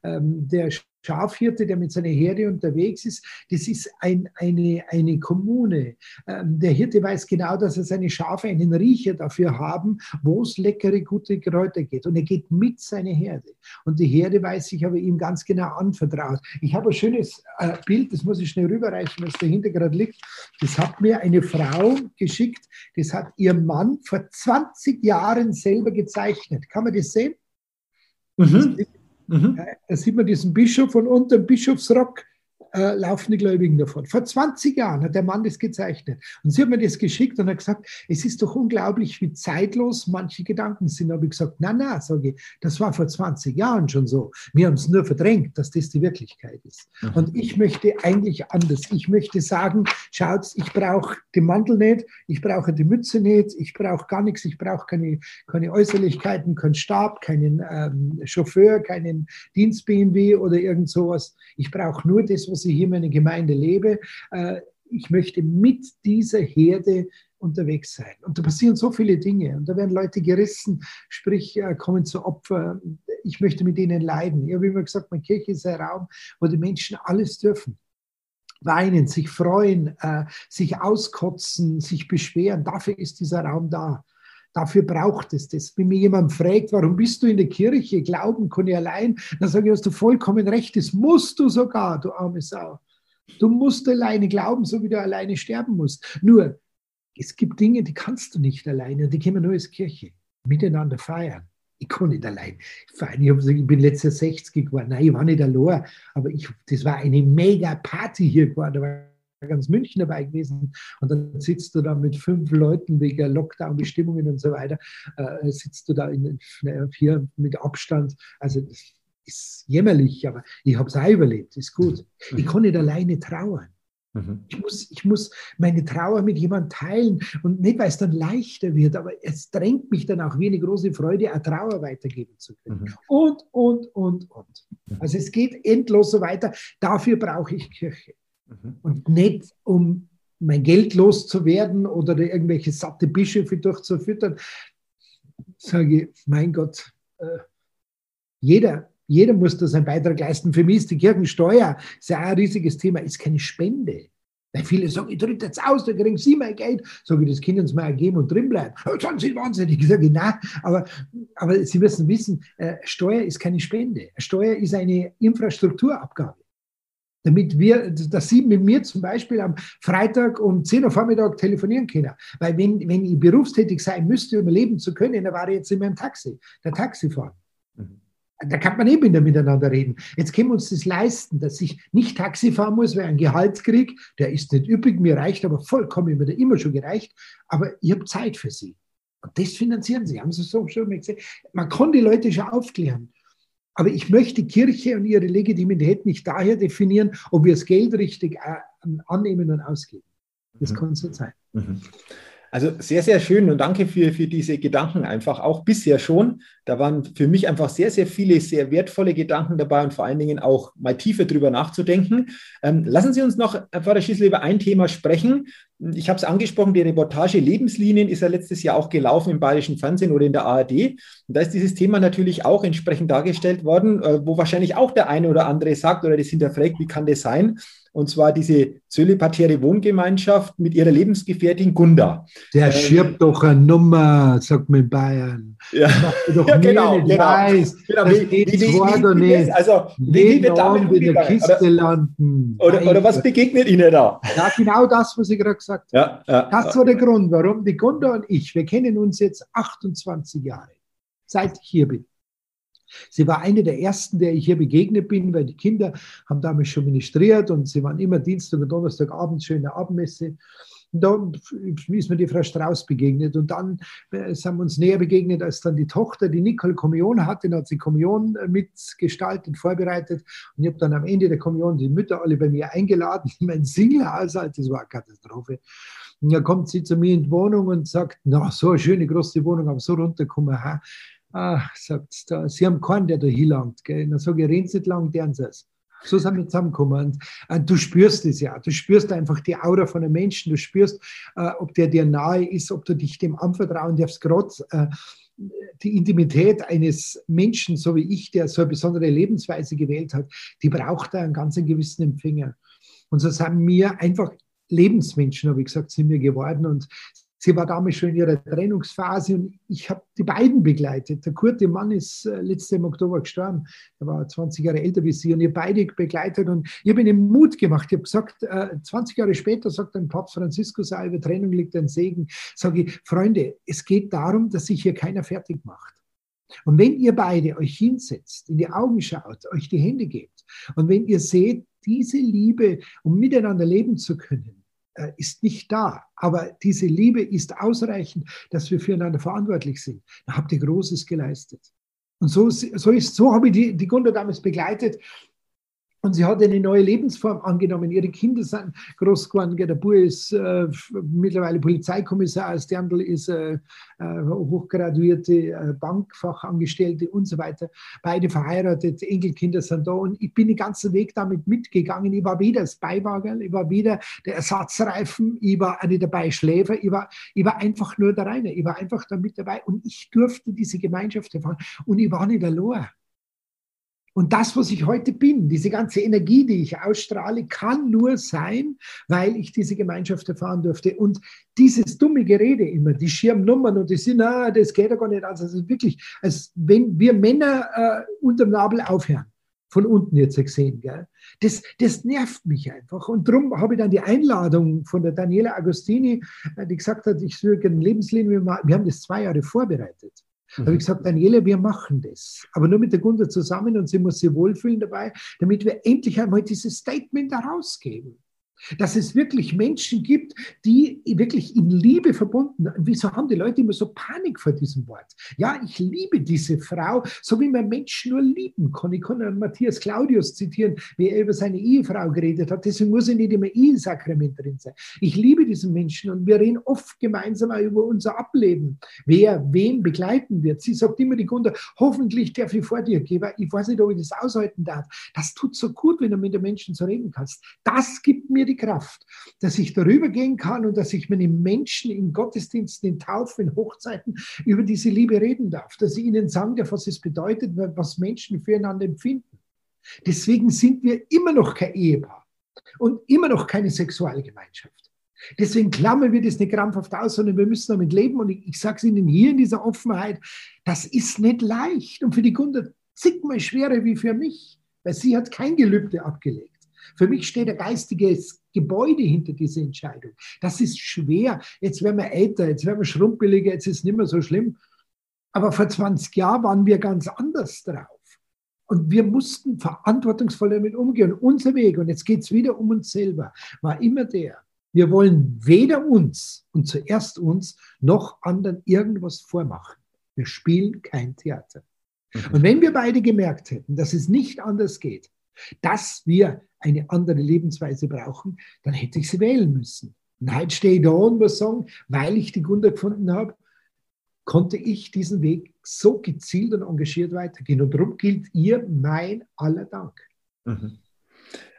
Ähm, der Schafhirte, der mit seiner Herde unterwegs ist, das ist ein, eine, eine Kommune. Ähm, der Hirte weiß genau, dass er seine Schafe einen Riecher dafür haben, wo es leckere, gute Kräuter geht. Und er geht mit seiner Herde. Und die Herde weiß sich aber ihm ganz genau anvertraut. Ich habe ein schönes äh, Bild, das muss ich schnell rüberreichen, was dahinter gerade liegt. Das hat mir eine Frau geschickt, das hat ihr Mann vor 20 Jahren selber gezeichnet. Kann man das sehen? Mhm. Das Mhm. Da sieht man diesen Bischof und unter dem Bischofsrock äh, laufen die Gläubigen davon. Vor 20 Jahren hat der Mann das gezeichnet. Und sie hat mir das geschickt und hat gesagt, es ist doch unglaublich, wie zeitlos manche Gedanken sind. Da habe ich gesagt, na, na, sage ich, das war vor 20 Jahren schon so. Wir haben es nur verdrängt, dass das die Wirklichkeit ist. Mhm. Und ich möchte eigentlich anders. Ich möchte sagen, schaut, ich brauche den Mantel nicht, ich brauche die Mütze nicht, ich brauche gar nichts, ich brauche keine, keine Äußerlichkeiten, keinen Stab, keinen ähm, Chauffeur, keinen Dienst-BMW oder irgend sowas. Ich brauche nur das, was ich hier in meiner Gemeinde lebe. Äh, ich möchte mit dieser Herde unterwegs sein. Und da passieren so viele Dinge und da werden Leute gerissen, sprich äh, kommen zu Opfer. Ich möchte mit ihnen leiden. Ich habe immer gesagt, meine Kirche ist ein Raum, wo die Menschen alles dürfen. Weinen, sich freuen, äh, sich auskotzen, sich beschweren. Dafür ist dieser Raum da. Dafür braucht es das. Wenn mir jemand fragt, warum bist du in der Kirche? Glauben kann ich allein. Dann sage ich, hast du vollkommen recht. Das musst du sogar, du arme Sau. Du musst alleine glauben, so wie du alleine sterben musst. Nur, es gibt Dinge, die kannst du nicht alleine. Die können wir nur als Kirche miteinander feiern. Ich kann nicht allein feiern. Ich, gesagt, ich bin letztes Jahr 60 geworden. Nein, ich war nicht allein. Aber ich, das war eine mega Party hier geworden. Ganz München dabei gewesen und dann sitzt du da mit fünf Leuten wegen Lockdown-Bestimmungen und so weiter, äh, sitzt du da in, hier mit Abstand. Also das ist jämmerlich, aber ich habe es auch überlebt, ist gut. Ich kann nicht alleine trauern. Mhm. Ich muss, ich muss meine Trauer mit jemandem teilen und nicht, weil es dann leichter wird, aber es drängt mich dann auch wie eine große Freude, eine Trauer weitergeben zu können. Mhm. Und, und, und, und. Mhm. Also es geht endlos so weiter. Dafür brauche ich Kirche. Mhm. Und nicht, um mein Geld loszuwerden oder irgendwelche satte Bischöfe durchzufüttern. Sage ich, mein Gott, äh, jeder, jeder muss da seinen Beitrag leisten. Für mich ist die Kirchensteuer ist ja auch ein riesiges Thema, ist keine Spende. Weil viele sagen, ich tritt jetzt aus, da kriegen Sie mein Geld. Sage ich, das können Sie mir geben und drin bleiben. Oh, dann sind wahnsinnig. Ich sage, nein, aber, aber Sie müssen wissen, äh, Steuer ist keine Spende. Steuer ist eine Infrastrukturabgabe damit wir, dass Sie mit mir zum Beispiel am Freitag um 10 Uhr Vormittag telefonieren können. Weil wenn, wenn ich berufstätig sein müsste, um leben zu können, dann war ich jetzt in meinem Taxi, der Taxifahrer. Mhm. Da kann man eben miteinander reden. Jetzt können wir uns das leisten, dass ich nicht Taxi fahren muss, weil ein Gehalt kriege, der ist nicht üppig, mir reicht aber vollkommen, mir immer schon gereicht, aber ich habe Zeit für Sie. Und das finanzieren Sie, haben Sie so schon mal gesehen. Man kann die Leute schon aufklären. Aber ich möchte Kirche und ihre Legitimität nicht daher definieren, ob wir das Geld richtig äh, annehmen und ausgeben. Das mhm. kann so sein. Mhm. Also sehr, sehr schön und danke für, für diese Gedanken einfach auch bisher schon. Da waren für mich einfach sehr, sehr viele sehr wertvolle Gedanken dabei und vor allen Dingen auch mal tiefer drüber nachzudenken. Ähm, lassen Sie uns noch, Pfarrer Schießler, über ein Thema sprechen. Ich habe es angesprochen, die Reportage Lebenslinien ist ja letztes Jahr auch gelaufen im Bayerischen Fernsehen oder in der ARD. Und da ist dieses Thema natürlich auch entsprechend dargestellt worden, äh, wo wahrscheinlich auch der eine oder andere sagt oder das hinterfragt, wie kann das sein? Und zwar diese zölibatäre Wohngemeinschaft mit ihrer Lebensgefährtin Gunda. Der äh, schirbt doch eine Nummer, sagt man in Bayern. Ja, doch ja genau. Nicht genau. Weiß, genau. Das wie, wie, wie, nicht. Also, wie wird damit in der Kiste oder, landen? Oder, oder, was begegnet Ihnen da? Ja, genau das, was ich gerade gesagt habe. Ja, ja, das war der Grund, warum die Gunda und ich, wir kennen uns jetzt 28 Jahre, seit ich hier bin. Sie war eine der ersten, der ich hier begegnet bin, weil die Kinder haben damals schon ministriert und sie waren immer Dienstag und Donnerstagabend schöne Abendmesse. Und da ist mir die Frau Strauß begegnet. Und dann äh, sind wir uns näher begegnet, als dann die Tochter, die Nicole Kommunion hatte. Dann hat sie Kommunion äh, mitgestaltet, vorbereitet. Und ich habe dann am Ende der Kommunion die Mütter alle bei mir eingeladen in mein Singlehaushalt. Das war eine Katastrophe. Und dann kommt sie zu mir in die Wohnung und sagt, na, so eine schöne große Wohnung, aber so runterkommen, ha. Ah, sagt da, Sie haben keinen, der da hinlangt. Gell? Dann sage ich, Sie nicht lang, deren Sie es. So sind wir zusammengekommen. Und, und, du spürst es ja. Du spürst einfach die Aura von einem Menschen. Du spürst, äh, ob der dir nahe ist, ob du dich dem anvertrauen darfst. Gerade äh, die Intimität eines Menschen, so wie ich, der so eine besondere Lebensweise gewählt hat, die braucht einen ganz gewissen Empfänger. Und so sind wir einfach Lebensmenschen, habe ich gesagt, sind wir geworden. Und Sie war damals schon in ihrer Trennungsphase und ich habe die beiden begleitet. Der Kurt, der Mann, ist äh, im Oktober gestorben. Er war 20 Jahre älter wie sie und ihr beide begleitet und ich habe ihnen Mut gemacht. Ich habe gesagt, 20 äh, Jahre später sagt ein Papst Franziskus, über Trennung liegt ein Segen. Sage ich, Freunde, es geht darum, dass sich hier keiner fertig macht. Und wenn ihr beide euch hinsetzt, in die Augen schaut, euch die Hände gebt und wenn ihr seht, diese Liebe, um miteinander leben zu können, ist nicht da. Aber diese Liebe ist ausreichend, dass wir füreinander verantwortlich sind. Da habt ihr Großes geleistet. Und so, so, ist, so habe ich die, die Gunda damals begleitet. Und sie hat eine neue Lebensform angenommen. Ihre Kinder sind groß geworden. Der Bub ist äh, mittlerweile Polizeikommissar, Sterndl ist äh, äh, hochgraduierte äh, Bankfachangestellte und so weiter. Beide verheiratet, Enkelkinder sind da. Und ich bin den ganzen Weg damit mitgegangen. Ich war weder das Beiwagen, ich war weder der Ersatzreifen, ich war nicht dabei Schläfer, ich war, ich war einfach nur der Reine. Ich war einfach da mit dabei und ich durfte diese Gemeinschaft erfahren. Und ich war nicht allein. Und das, was ich heute bin, diese ganze Energie, die ich ausstrahle, kann nur sein, weil ich diese Gemeinschaft erfahren durfte. Und dieses dumme Gerede immer, die Schirmnummern und die sind, ah, das geht ja gar nicht aus. Also wirklich, als wenn wir Männer äh, unterm Nabel aufhören von unten jetzt gesehen. Gell? Das, das nervt mich einfach. Und darum habe ich dann die Einladung von der Daniela Agostini, äh, die gesagt hat, ich würde eine Lebenslinie. Wir haben das zwei Jahre vorbereitet. Da habe ich gesagt, Daniela, wir machen das. Aber nur mit der Gunda zusammen und sie muss sich wohlfühlen dabei, damit wir endlich einmal dieses Statement herausgeben. Dass es wirklich Menschen gibt, die wirklich in Liebe verbunden sind. Wieso haben die Leute immer so Panik vor diesem Wort? Ja, ich liebe diese Frau, so wie man Menschen nur lieben kann. Ich kann Matthias Claudius zitieren, wie er über seine Ehefrau geredet hat. Deswegen muss ich nicht immer Ehesakrament drin sein. Ich liebe diesen Menschen und wir reden oft gemeinsam über unser Ableben. Wer wen begleiten wird. Sie sagt immer die Gunter, hoffentlich darf ich vor dir gehen, ich weiß nicht, ob ich das aushalten darf. Das tut so gut, wenn du mit den Menschen so reden kannst. Das gibt mir die Kraft, dass ich darüber gehen kann und dass ich mit den Menschen in Gottesdiensten, in Taufen, in Hochzeiten über diese Liebe reden darf, dass ich ihnen sagen darf, was es bedeutet, was Menschen füreinander empfinden. Deswegen sind wir immer noch kein Ehepaar und immer noch keine Sexualgemeinschaft. Deswegen klammern wir das nicht krampfhaft aus, sondern wir müssen damit leben. Und ich, ich sage es Ihnen hier in dieser Offenheit, das ist nicht leicht. Und für die Kunde zigmal schwerer wie für mich, weil sie hat kein Gelübde abgelegt. Für mich steht ein geistiges Gebäude hinter dieser Entscheidung. Das ist schwer. Jetzt werden wir älter, jetzt werden wir schrumpeliger, jetzt ist es nicht mehr so schlimm. Aber vor 20 Jahren waren wir ganz anders drauf. Und wir mussten verantwortungsvoll damit umgehen. Und unser Weg, und jetzt geht es wieder um uns selber, war immer der, wir wollen weder uns und zuerst uns noch anderen irgendwas vormachen. Wir spielen kein Theater. Mhm. Und wenn wir beide gemerkt hätten, dass es nicht anders geht, dass wir eine andere Lebensweise brauchen, dann hätte ich sie wählen müssen. Und heute stehe ich da und muss sagen, weil ich die Gründe gefunden habe, konnte ich diesen Weg so gezielt und engagiert weitergehen. Und darum gilt ihr mein aller Dank. Mhm.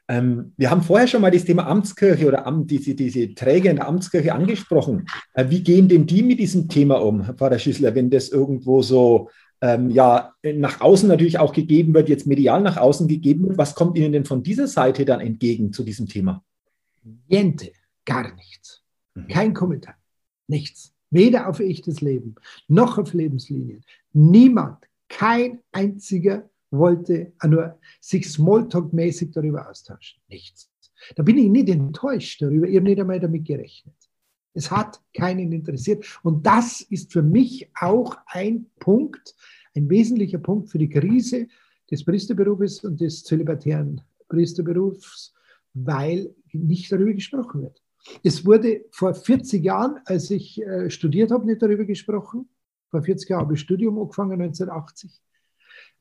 Ähm, wir haben vorher schon mal das Thema Amtskirche oder Amt, diese, diese Träger in der Amtskirche angesprochen. Äh, wie gehen denn die mit diesem Thema um, Herr Pfarrer Schüssler, wenn das irgendwo so ähm, ja nach außen natürlich auch gegeben wird, jetzt medial nach außen gegeben wird. Was kommt Ihnen denn von dieser Seite dann entgegen zu diesem Thema? Niente, gar nichts. Mhm. Kein Kommentar, nichts. Weder auf echtes Leben noch auf Lebenslinien. Niemand, kein einziger wollte nur sich Smalltalk-mäßig darüber austauschen. Nichts. Da bin ich nicht enttäuscht darüber. Ich habe nicht einmal damit gerechnet. Es hat keinen interessiert. Und das ist für mich auch ein Punkt, ein wesentlicher Punkt für die Krise des Priesterberufes und des zölibatären Priesterberufs, weil nicht darüber gesprochen wird. Es wurde vor 40 Jahren, als ich äh, studiert habe, nicht darüber gesprochen. Vor 40 Jahren habe ich Studium angefangen, 1980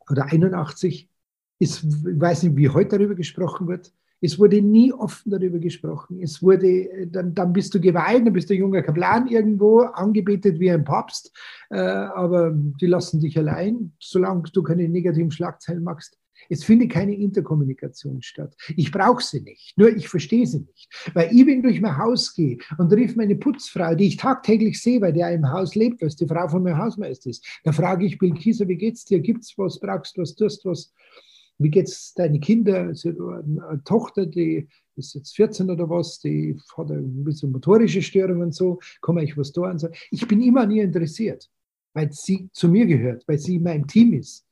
oder 81. ich weiß nicht, wie heute darüber gesprochen wird. Es wurde nie offen darüber gesprochen. Es wurde, äh, dann, dann bist du geweiht, dann bist du ein junger Kaplan irgendwo, angebetet wie ein Papst, äh, aber die lassen dich allein, solange du keine negativen Schlagzeilen machst. Es findet keine Interkommunikation statt. Ich brauche sie nicht, nur ich verstehe sie nicht. Weil ich, wenn durch mein Haus gehe und rief meine Putzfrau, die ich tagtäglich sehe, weil der im Haus lebt, was die Frau von meinem Hausmeister ist, da frage ich Bill Kieser, wie geht's dir? Gibt's was? Brauchst du was? Tust was? Wie geht es deine Kinder? Also eine Tochter, die ist jetzt 14 oder was, die hat ein bisschen motorische Störungen und so, kann man euch was da und so. Ich bin immer an ihr interessiert, weil sie zu mir gehört, weil sie in meinem Team ist.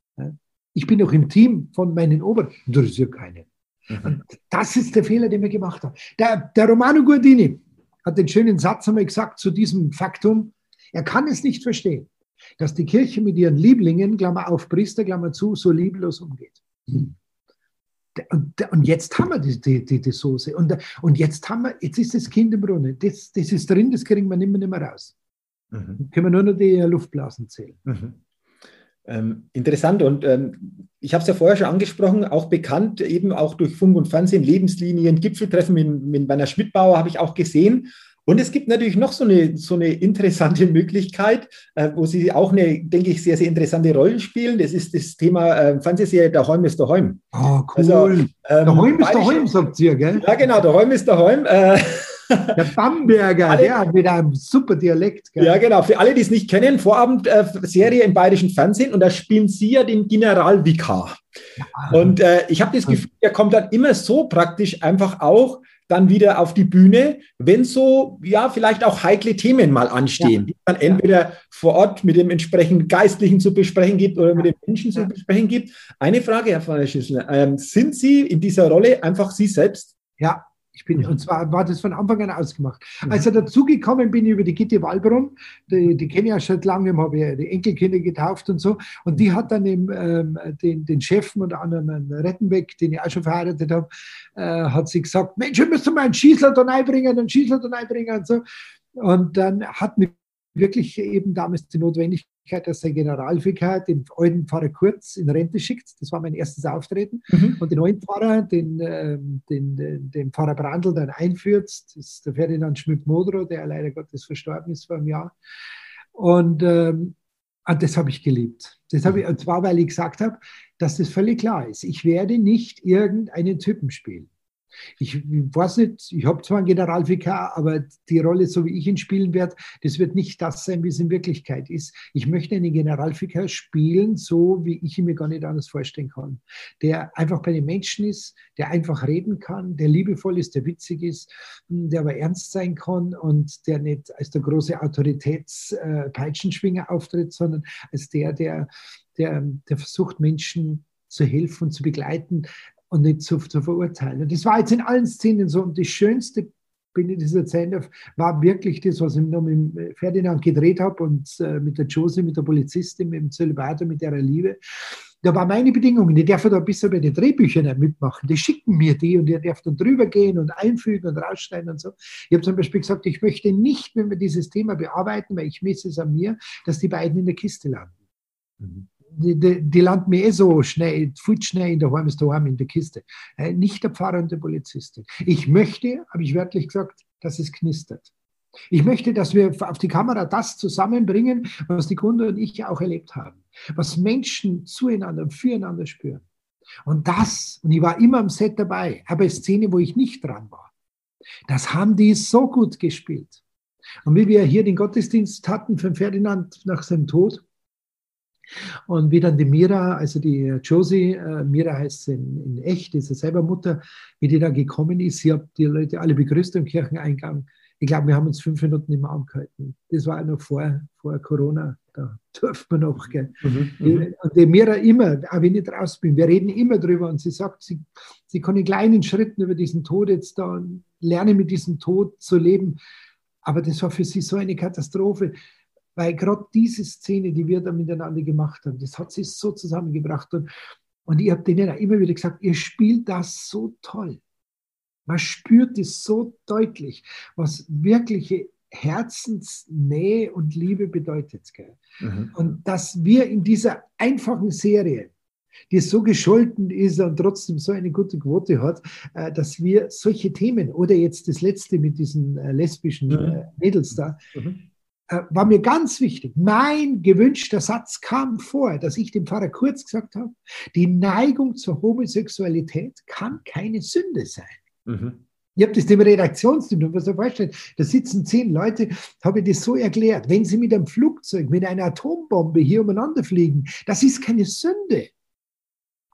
Ich bin auch im Team von meinen Oberen, interessiert keinen. Mhm. Und das ist der Fehler, den wir gemacht haben. Der, der Romano Guardini hat den schönen Satz einmal gesagt zu diesem Faktum, er kann es nicht verstehen, dass die Kirche mit ihren Lieblingen, Klammer auf Priester, Klammer zu, so lieblos umgeht. Und, jetzt haben wir die, die, die, die Soße. Und, und jetzt haben wir, jetzt ist das Kind im Brunnen. Das, das ist drin, das kriegen wir nicht mehr, nicht mehr raus. Mhm. Können wir nur noch die Luftblasen zählen. Mhm. Ähm, interessant und ähm, ich habe es ja vorher schon angesprochen, auch bekannt eben auch durch Funk und Fernsehen, Lebenslinien, Gipfeltreffen mit, mit meiner Schmidtbauer habe ich auch gesehen. Und es gibt natürlich noch so eine, so eine interessante Möglichkeit, äh, wo Sie auch eine, denke ich, sehr, sehr interessante Rolle spielen. Das ist das Thema äh, Fernsehserie Daheim ist daheim. Oh, cool. Also, ähm, daheim ist daheim, sagt ihr, gell? Ja, genau, daheim ist daheim. Äh, der Bamberger, alle, der mit einem super Dialekt. Gell? Ja, genau. Für alle, die es nicht kennen, Vorabendserie äh, im bayerischen Fernsehen und da spielen Sie ja den Generalvikar. Ja. Und äh, ich habe das Gefühl, der kommt dann immer so praktisch einfach auch dann wieder auf die Bühne, wenn so, ja, vielleicht auch heikle Themen mal anstehen, ja. die man entweder vor Ort mit dem entsprechenden Geistlichen zu besprechen gibt oder mit den Menschen zu besprechen gibt. Eine Frage, Herr der Schüssler, ähm, sind Sie in dieser Rolle einfach Sie selbst? Ja, ich bin, und zwar war das von Anfang an ausgemacht. Mhm. Als er dazugekommen bin über die Gitte Wallbrunn, die, die kenne ich ja schon lange, habe ja die Enkelkinder getauft und so, und die hat dann im, ähm, den, den Chef unter anderem einen Rettenbeck, den ich auch schon verheiratet habe, äh, hat sie gesagt, Mensch, wir müssen mal einen Schießler da reinbringen, einen Schießler da reinbringen und so. Und dann hat mich wirklich eben damals die Notwendigkeit, dass der Generalvikar den alten Pfarrer Kurz in Rente schickt. Das war mein erstes Auftreten. Mhm. Und den neuen Pfarrer, den, ähm, den, den, den Pfarrer Brandl dann einführt. Das ist der Ferdinand Schmidt-Modrow, der leider Gottes verstorben ist vor einem Jahr. Und, ähm, und das habe ich geliebt. Das habe ich, und zwar, weil ich gesagt habe, dass das völlig klar ist. Ich werde nicht irgendeinen Typen spielen. Ich weiß nicht, ich habe zwar einen Generalvikar, aber die Rolle, so wie ich ihn spielen werde, das wird nicht das sein, wie es in Wirklichkeit ist. Ich möchte einen Generalvikar spielen, so wie ich ihn mir gar nicht anders vorstellen kann. Der einfach bei den Menschen ist, der einfach reden kann, der liebevoll ist, der witzig ist, der aber ernst sein kann und der nicht als der große Autoritätspeitschenschwinger äh, auftritt, sondern als der, der, der, der versucht, Menschen zu helfen und zu begleiten, und nicht zu, zu verurteilen. Und das war jetzt in allen Szenen so. Und das Schönste bin in dieser Zeit war wirklich das, was ich noch mit Ferdinand gedreht habe und äh, mit der Josie, mit der Polizistin, mit dem Zölibator, mit ihrer Liebe. Da war meine Bedingung, die darf da ein bisschen bei den Drehbüchern mitmachen. Die schicken mir die und ihr darf dann drüber gehen und einfügen und rausschneiden und so. Ich habe zum Beispiel gesagt, ich möchte nicht, wenn wir dieses Thema bearbeiten, weil ich messe es an mir, dass die beiden in der Kiste landen. Mhm die, die, die landen mir eh so schnell, schnell in der Heim ist daheim in der Kiste. Äh, nicht der Pfarrer und der Polizistin. Ich möchte, habe ich wörtlich gesagt, dass es knistert. Ich möchte, dass wir auf die Kamera das zusammenbringen, was die Kunde und ich auch erlebt haben. Was Menschen zueinander füreinander spüren. Und das, und ich war immer am Set dabei, aber eine Szene, wo ich nicht dran war. Das haben die so gut gespielt. Und wie wir hier den Gottesdienst hatten von Ferdinand nach seinem Tod, und wie dann die Mira, also die Josie, äh, Mira heißt in, in echt, ist ja selber Mutter, wie die da gekommen ist, sie hat die Leute alle begrüßt im Kircheneingang. Ich glaube, wir haben uns fünf Minuten im Arm gehalten. Das war noch vor, vor Corona, da durfte man noch. Gell. Mhm, mhm. und die Mira immer, auch wenn ich draußen bin, wir reden immer drüber und sie sagt, sie, sie kann in kleinen Schritten über diesen Tod jetzt da lernen, mit diesem Tod zu leben. Aber das war für sie so eine Katastrophe. Weil gerade diese Szene, die wir da miteinander gemacht haben, das hat sich so zusammengebracht. Und, und ich habe denen auch immer wieder gesagt, ihr spielt das so toll. Man spürt es so deutlich, was wirkliche Herzensnähe und Liebe bedeutet. Mhm. Und dass wir in dieser einfachen Serie, die so gescholten ist und trotzdem so eine gute Quote hat, äh, dass wir solche Themen oder jetzt das letzte mit diesen äh, lesbischen mhm. Äh, Mädels da, mhm. Äh, war mir ganz wichtig. Mein gewünschter Satz kam vor, dass ich dem Pfarrer Kurz gesagt habe, die Neigung zur Homosexualität kann keine Sünde sein. Mhm. Ich habe das dem Redaktionsteam, was ihr vorstellt, da sitzen zehn Leute, habe ich das so erklärt. Wenn sie mit einem Flugzeug, mit einer Atombombe hier umeinander fliegen, das ist keine Sünde.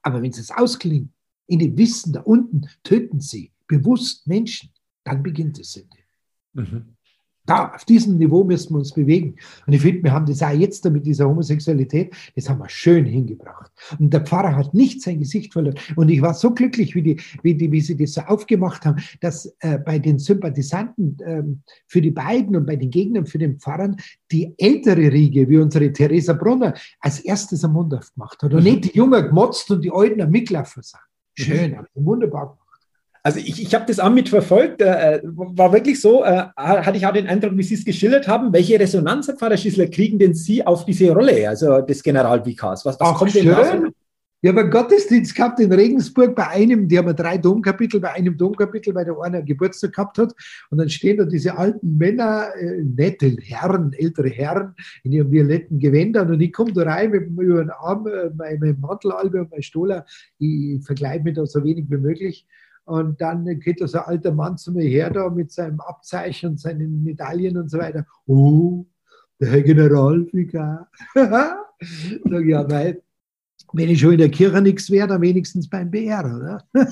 Aber wenn sie es ausklingen, in dem Wissen da unten töten sie bewusst Menschen, dann beginnt die Sünde. Mhm. Da, auf diesem Niveau müssen wir uns bewegen. Und ich finde, wir haben das auch jetzt mit dieser Homosexualität, das haben wir schön hingebracht. Und der Pfarrer hat nicht sein Gesicht verloren. Und ich war so glücklich, wie, die, wie, die, wie sie das so aufgemacht haben, dass äh, bei den Sympathisanten ähm, für die beiden und bei den Gegnern für den Pfarrern die ältere Riege, wie unsere Theresa Brunner, als erstes am Mund aufgemacht hat. Und nicht die Jungen gemotzt und die Alten am Mitlaufen sind. Schön, wunderbar also ich, ich habe das auch mitverfolgt, äh, war wirklich so, äh, hatte ich auch den Eindruck, wie Sie es geschildert haben, welche Resonanz, Herr Pfarrer Schießler, kriegen denn Sie auf diese Rolle, also des Generalvikars? Was, was Ach, kommt denn da so? Ich habe einen Gottesdienst gehabt in Regensburg bei einem, die haben drei Domkapitel, bei einem Domkapitel, weil der eine Geburtstag gehabt hat. Und dann stehen da diese alten Männer, äh, nette Herren, ältere Herren in ihren violetten Gewändern. Und ich komme da rein mit über den Arm, äh, mein, mein Mantelalbe und mein Stola. Ich vergleiche mich da so wenig wie möglich. Und dann geht so ein alter Mann zu mir her da mit seinem Abzeichen und seinen Medaillen und so weiter. Oh, der Herr Generalvikar. Sag ich, ja, weil, wenn ich schon in der Kirche nichts wäre, dann wenigstens beim BR, oder?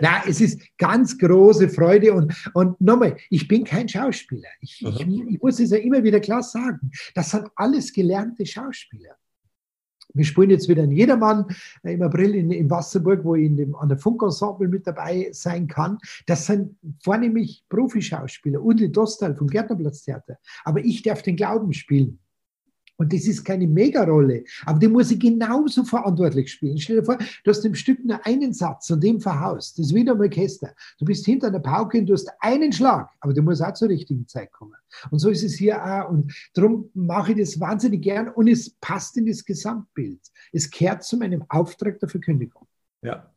Na, es ist ganz große Freude und, und nochmal, ich bin kein Schauspieler. Ich, ich, ich, muss es ja immer wieder klar sagen. Das sind alles gelernte Schauspieler. Wir spielen jetzt wieder in Jedermann äh, im April in, in Wasserburg, wo ich in dem, an der Funkensemble mit dabei sein kann. Das sind vornehmlich Profischauspieler. Undli Dostal vom Gärtnerplatztheater. Aber ich darf den Glauben spielen. Und das ist keine Megarolle, aber die muss ich genauso verantwortlich spielen. Stell dir vor, du hast im Stück nur einen Satz und dem verhaust. Das ist wieder im Orchester. Du bist hinter einer Pauke und du hast einen Schlag, aber der muss auch zur richtigen Zeit kommen. Und so ist es hier auch. Und darum mache ich das wahnsinnig gern und es passt in das Gesamtbild. Es kehrt zu meinem Auftrag der Verkündigung. Ja.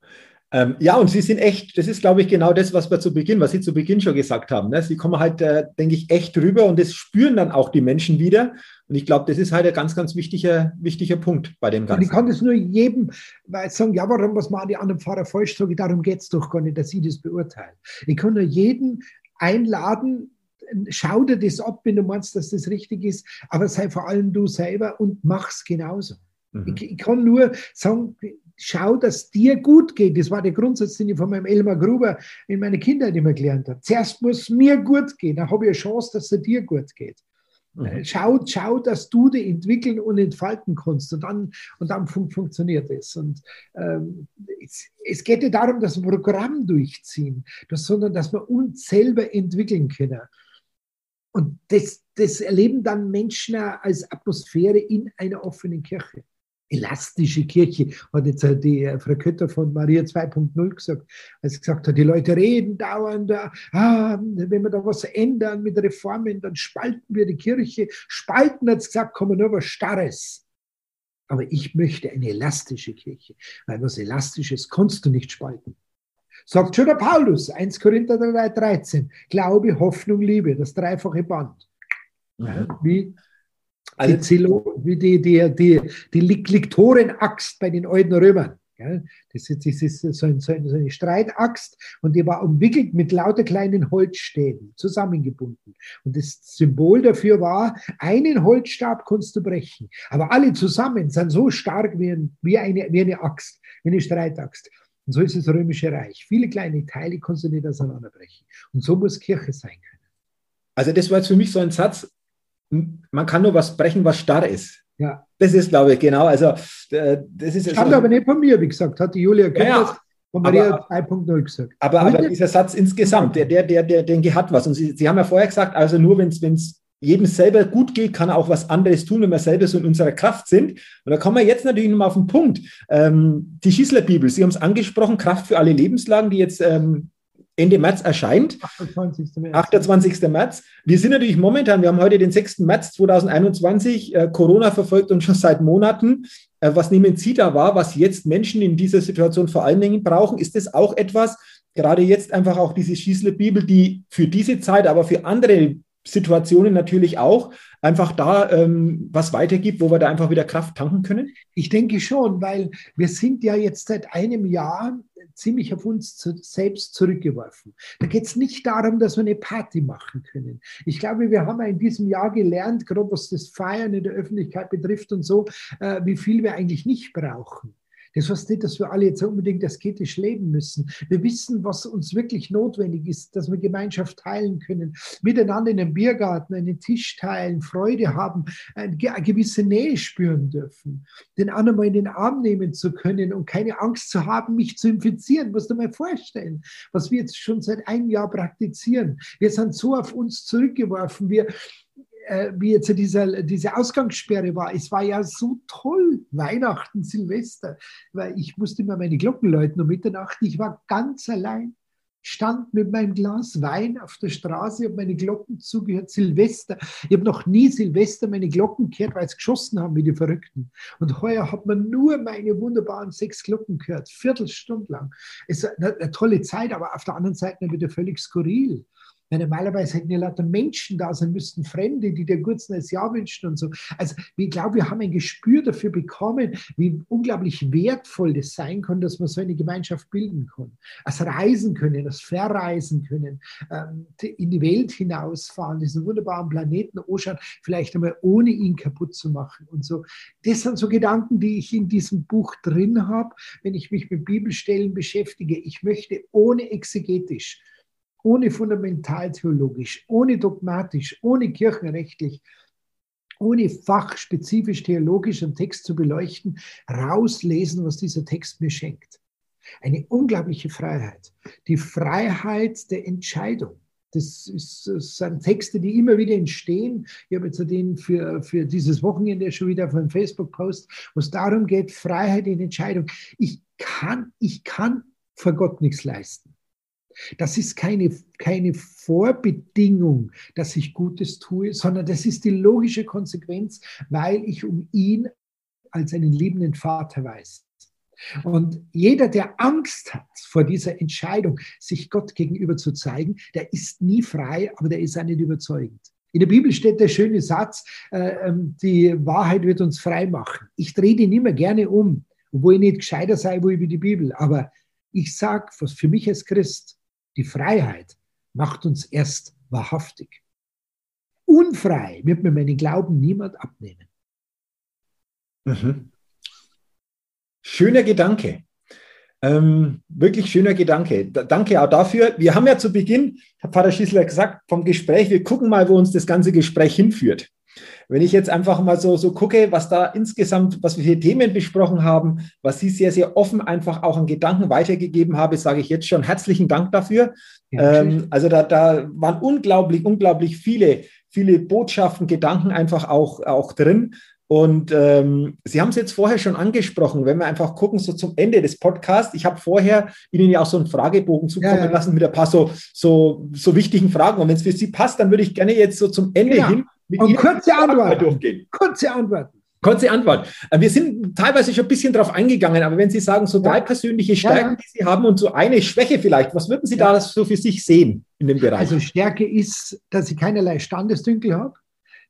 Ähm, ja, und Sie sind echt, das ist, glaube ich, genau das, was wir zu Beginn, was Sie zu Beginn schon gesagt haben. Ne? Sie kommen halt, äh, denke ich, echt rüber und das spüren dann auch die Menschen wieder. Und ich glaube, das ist halt ein ganz, ganz wichtiger, wichtiger Punkt bei dem Ganzen. Und ich kann das nur jedem weil sagen, ja, warum, was machen die anderen Pfarrer falsch? Sage darum geht es doch gar nicht, dass ich das beurteile. Ich kann nur jeden einladen, schau dir das ab, wenn du meinst, dass das richtig ist, aber sei vor allem du selber und mach's genauso. Mhm. Ich, ich, kann nur sagen, schau, dass dir gut geht. Das war der Grundsatz, den ich von meinem Elmar Gruber in meiner Kindheit immer gelernt habe. Zuerst muss mir gut gehen, dann habe ich eine Chance, dass es dir gut geht. Mhm. Äh, schau, schau, dass du dich entwickeln und entfalten kannst und dann, und dann fun funktioniert es. Und ähm, es, es, geht nicht darum, dass wir ein Programm durchziehen, das, sondern dass wir uns selber entwickeln können. Und das, das erleben dann Menschen als Atmosphäre in einer offenen Kirche elastische Kirche, hat jetzt die äh, Frau Kötter von Maria 2.0 gesagt, als sie gesagt hat, die Leute reden dauernd, ah, wenn wir da was ändern mit Reformen, dann spalten wir die Kirche. Spalten, hat sie gesagt, kommen nur was Starres. Aber ich möchte eine elastische Kirche, weil was Elastisches kannst du nicht spalten. Sagt schon der Paulus, 1 Korinther 3, 13, Glaube, Hoffnung, Liebe, das dreifache Band. Mhm. Wie also, die, die, die, die, die Liktorenaxt bei den alten Römern. Das ist, das ist so, ein, so, eine Streitaxt und die war umwickelt mit lauter kleinen Holzstäben zusammengebunden. Und das Symbol dafür war, einen Holzstab kannst du brechen. Aber alle zusammen sind so stark wie, ein, wie, eine, wie eine Axt, wie eine Streitaxt. Und so ist das Römische Reich. Viele kleine Teile kannst du nicht auseinanderbrechen. Und so muss Kirche sein können. Also das war jetzt für mich so ein Satz, man kann nur was brechen, was starr ist. Ja. Das ist, glaube ich, genau. Also, äh, das ist Stammt so, aber nicht von mir, wie gesagt, hat die Julia Köppers ja, von Maria 2.0 gesagt. Aber, aber dieser Satz insgesamt, der, der, der, der, denke hat was. Und Sie, Sie haben ja vorher gesagt, also nur wenn es jedem selber gut geht, kann er auch was anderes tun, wenn wir selber so in unserer Kraft sind. Und da kommen wir jetzt natürlich nochmal auf den Punkt. Ähm, die Schießlerbibel, Sie haben es angesprochen, Kraft für alle Lebenslagen, die jetzt ähm, Ende März erscheint. 28. März. 28. März. Wir sind natürlich momentan, wir haben heute den 6. März 2021, äh, Corona verfolgt uns schon seit Monaten. Äh, was nehmen Sie da wahr, was jetzt Menschen in dieser Situation vor allen Dingen brauchen? Ist das auch etwas, gerade jetzt einfach auch diese Schießle-Bibel, die für diese Zeit, aber für andere Situationen natürlich auch einfach da ähm, was weitergibt, wo wir da einfach wieder Kraft tanken können? Ich denke schon, weil wir sind ja jetzt seit einem Jahr ziemlich auf uns selbst zurückgeworfen. Da geht es nicht darum, dass wir eine Party machen können. Ich glaube, wir haben in diesem Jahr gelernt, gerade was das Feiern in der Öffentlichkeit betrifft und so, äh, wie viel wir eigentlich nicht brauchen. Das heißt nicht, dass wir alle jetzt unbedingt asketisch leben müssen. Wir wissen, was uns wirklich notwendig ist, dass wir Gemeinschaft teilen können, miteinander in einem Biergarten einen Tisch teilen, Freude haben, eine gewisse Nähe spüren dürfen, den anderen mal in den Arm nehmen zu können und keine Angst zu haben, mich zu infizieren. Musst du mal vorstellen, was wir jetzt schon seit einem Jahr praktizieren. Wir sind so auf uns zurückgeworfen. Wir, wie jetzt dieser, diese Ausgangssperre war. Es war ja so toll, Weihnachten, Silvester, weil ich musste immer meine Glocken läuten um Mitternacht. Ich war ganz allein stand mit meinem Glas Wein auf der Straße, habe meine Glocken zugehört, Silvester. Ich habe noch nie Silvester meine Glocken gehört, weil sie geschossen haben wie die Verrückten. Und heuer hat man nur meine wunderbaren sechs Glocken gehört, Viertelstunde lang. Es ist eine, eine tolle Zeit, aber auf der anderen Seite wieder völlig skurril. Ja, normalerweise hätten ja lauter Menschen da sein müssten, Fremde, die dir kurz ein Jahr wünschen und so. Also ich glaube, wir haben ein Gespür dafür bekommen, wie unglaublich wertvoll das sein kann, dass man so eine Gemeinschaft bilden kann. Also reisen können, das verreisen können, ähm, in die Welt hinausfahren, diesen wunderbaren Planeten anschauen, vielleicht einmal ohne ihn kaputt zu machen und so. Das sind so Gedanken, die ich in diesem Buch drin habe, wenn ich mich mit Bibelstellen beschäftige. Ich möchte ohne exegetisch ohne fundamentaltheologisch, ohne dogmatisch, ohne kirchenrechtlich, ohne fachspezifisch theologisch einen Text zu beleuchten, rauslesen, was dieser Text mir schenkt. Eine unglaubliche Freiheit. Die Freiheit der Entscheidung. Das, ist, das, sind Texte, die immer wieder entstehen. Ich habe jetzt den für, für dieses Wochenende schon wieder auf einem Facebook-Post, wo es darum geht, Freiheit in Entscheidung. Ich kann, ich kann vor Gott nichts leisten. Das ist keine, keine Vorbedingung, dass ich Gutes tue, sondern das ist die logische Konsequenz, weil ich um ihn als einen liebenden Vater weiß. Und jeder, der Angst hat vor dieser Entscheidung, sich Gott gegenüber zu zeigen, der ist nie frei, aber der ist auch nicht überzeugend. In der Bibel steht der schöne Satz, äh, ähm, die Wahrheit wird uns frei machen. Ich drehe den immer gerne um, obwohl ich nicht gescheiter sei wo wie die Bibel. Aber ich sage, was für mich als Christ, die Freiheit macht uns erst wahrhaftig. Unfrei wird mir meinen Glauben niemand abnehmen. Mhm. Schöner Gedanke. Ähm, wirklich schöner Gedanke. Da, danke auch dafür. Wir haben ja zu Beginn, hat Pfarrer Schießler gesagt, vom Gespräch, wir gucken mal, wo uns das ganze Gespräch hinführt. Wenn ich jetzt einfach mal so, so gucke, was da insgesamt, was wir für Themen besprochen haben, was Sie sehr, sehr offen einfach auch an Gedanken weitergegeben haben, sage ich jetzt schon herzlichen Dank dafür. Ja, ähm, also da, da waren unglaublich, unglaublich viele, viele Botschaften, Gedanken einfach auch, auch drin. Und ähm, Sie haben es jetzt vorher schon angesprochen, wenn wir einfach gucken, so zum Ende des Podcasts. Ich habe vorher Ihnen ja auch so einen Fragebogen zukommen ja, ja. lassen mit ein paar so, so, so wichtigen Fragen. Und wenn es für Sie passt, dann würde ich gerne jetzt so zum Ende genau. hin mit Und kurze Antwort. durchgehen. Kurze Antwort. Kurze Antwort. Äh, wir sind teilweise schon ein bisschen darauf eingegangen, aber wenn Sie sagen, so drei persönliche Stärken, ja. die Sie haben und so eine Schwäche vielleicht, was würden Sie ja. da so für sich sehen in dem Bereich? Also Stärke ist, dass ich keinerlei Standesdünkel habe,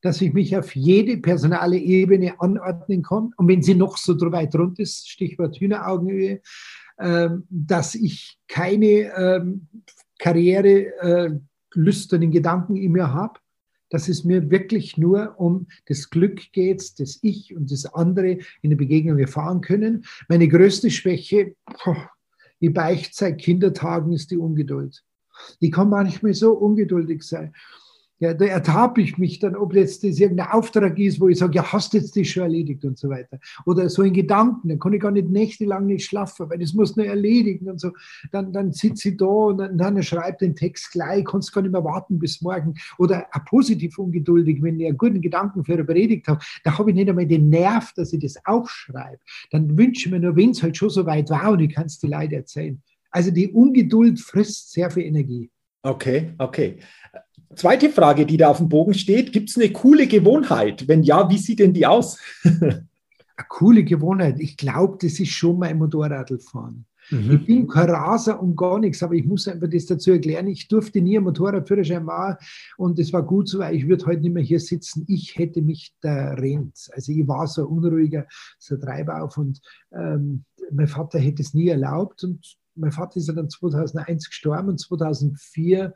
dass ich mich auf jede personale Ebene anordnen kann. Und wenn sie noch so weit runter ist, Stichwort Hühneraugenhöhe, ähm, dass ich keine ähm, Karriere äh, lüsternen Gedanken in mir habe, dass es mir wirklich nur um das Glück geht, das ich und das andere in der Begegnung erfahren können. Meine größte Schwäche, ich beicht seit Kindertagen, ist die Ungeduld. Ich kann manchmal so ungeduldig sein. Ja, da ertappe ich mich dann, ob jetzt das irgendein Auftrag ist, wo ich sage, ja, hast jetzt das schon erledigt und so weiter. Oder so in Gedanken, dann kann ich gar nicht nächtelang nicht schlafen, weil das muss nur erledigen und so. Dann, dann sitze ich da und dann, dann schreibt den Text gleich, kannst gar nicht mehr warten bis morgen. Oder positiv ungeduldig, wenn ich einen guten Gedanken für eine Predigt habe, da habe ich nicht einmal den Nerv, dass ich das aufschreibe. Dann wünsche ich mir nur, wenn es halt schon so weit war und ich kann es dir leider erzählen. Also die Ungeduld frisst sehr viel Energie. Okay, okay. Zweite Frage, die da auf dem Bogen steht, gibt es eine coole Gewohnheit? Wenn ja, wie sieht denn die aus? eine coole Gewohnheit. Ich glaube, das ist schon mein Motorradfahren. Mhm. Ich bin kein Raser und gar nichts, aber ich muss einfach das dazu erklären. Ich durfte nie einen Motorradführerschein machen und es war gut so, weil ich würde heute nicht mehr hier sitzen. Ich hätte mich da rennt. Also ich war so ein unruhiger, so ein Treibauf und ähm, mein Vater hätte es nie erlaubt und mein Vater ist ja dann 2001 gestorben und 2004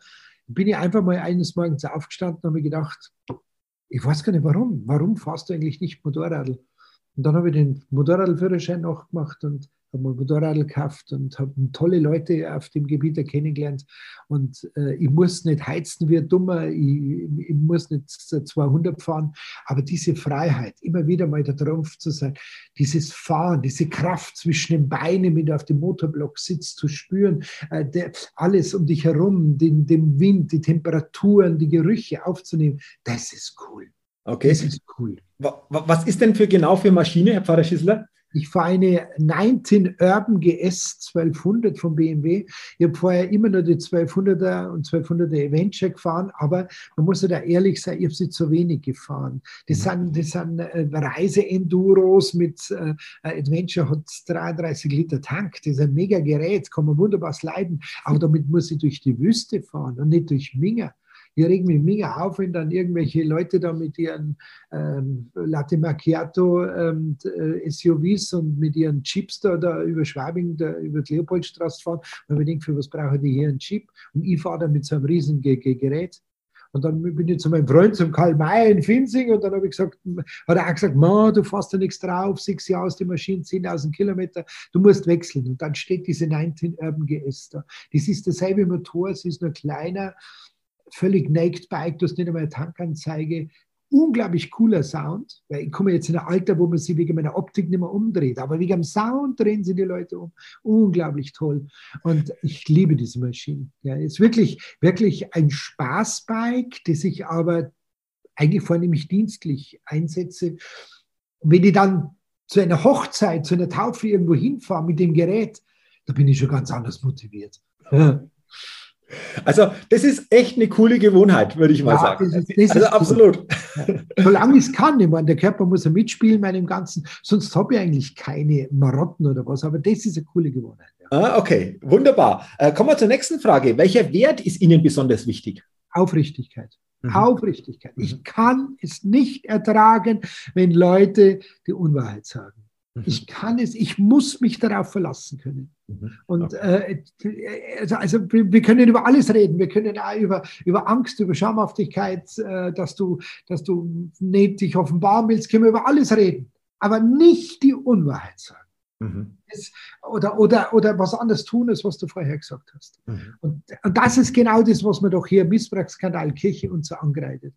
bin ich einfach mal eines Morgens aufgestanden und habe gedacht, ich weiß gar nicht warum. Warum fährst du eigentlich nicht Motorrad? Und dann habe ich den Motorradführerschein noch gemacht und habe ein Motorrad gekauft und habe tolle Leute auf dem Gebiet kennengelernt. Und äh, ich muss nicht heizen wie ein Dummer, ich, ich, muss nicht 200 fahren, aber diese Freiheit, immer wieder mal der Trumpf zu sein, dieses Fahren, diese Kraft zwischen den Beinen, wenn du auf dem Motorblock sitzt, zu spüren, äh, der, alles um dich herum, den, den Wind, die Temperaturen, die Gerüche aufzunehmen, das ist cool. Okay. Das ist cool. Was ist denn für genau für Maschine, Herr Pfarrer Schissler? Ich fahre eine 19 Urban GS 1200 von BMW. Ich habe vorher immer nur die 1200er und 1200er Adventure gefahren, aber man muss ja da ehrlich sein, ich habe sie zu wenig gefahren. Das mhm. sind, das sind äh, Reise-Enduros mit äh, Adventure hat 33 Liter Tank. Das ist ein mega Gerät, kann man wunderbar sliden, aber damit muss ich durch die Wüste fahren und nicht durch Minga. Ich reg mich mega auf, wenn dann irgendwelche Leute da mit ihren ähm, Latte Macchiato ähm, äh, SUVs und mit ihren Chips da, da über Schwabing, da, über die Leopoldstraße fahren. Und ich denke, für was brauchen die hier einen Chip? Und ich fahre dann mit so einem riesigen Gerät. Und dann bin ich zu meinem Freund, zum Karl Mayer in Finzing, und dann habe ich gesagt, hat er auch gesagt, Ma, du fährst da nichts drauf, sechs Jahre aus der Maschine, 10.000 Kilometer, du musst wechseln. Und dann steht diese 19 Urban GS da. Das ist derselbe Motor, es ist nur kleiner, völlig naked Bike, du hast nicht einmal eine Tankanzeige. Unglaublich cooler Sound, weil ich komme jetzt in ein Alter, wo man sich wegen meiner Optik nicht mehr umdreht, aber wegen dem Sound drehen sich die Leute um. Unglaublich toll. Und ich liebe diese Maschine. Ja, ist wirklich, wirklich ein Spaßbike, das ich aber eigentlich vornehmlich dienstlich einsetze. Und wenn ich dann zu einer Hochzeit, zu einer Taufe irgendwo hinfahre mit dem Gerät, da bin ich schon ganz anders motiviert. Also, das ist echt eine coole Gewohnheit, würde ich mal ja, sagen. Das ist, das also, absolut. Cool. Solange ich es kann, ich meine, der Körper muss ja mitspielen bei dem Ganzen, sonst habe ich eigentlich keine Marotten oder was, aber das ist eine coole Gewohnheit. Ja. Ah, okay, wunderbar. Äh, kommen wir zur nächsten Frage. Welcher Wert ist Ihnen besonders wichtig? Aufrichtigkeit. Mhm. Aufrichtigkeit. Ich mhm. kann es nicht ertragen, wenn Leute die Unwahrheit sagen. Mhm. Ich kann es, ich muss mich darauf verlassen können. Mhm. Und äh, also, also wir können über alles reden. Wir können auch über, über Angst, über Schamhaftigkeit, äh, dass du, dass du nicht dich offenbaren willst, können wir über alles reden. Aber nicht die Unwahrheit sagen. Mhm. Das, oder, oder, oder was anderes tun, als was du vorher gesagt hast. Mhm. Und, und das ist genau das, was man doch hier Missbrauchsskandal Kirche und so angreitet.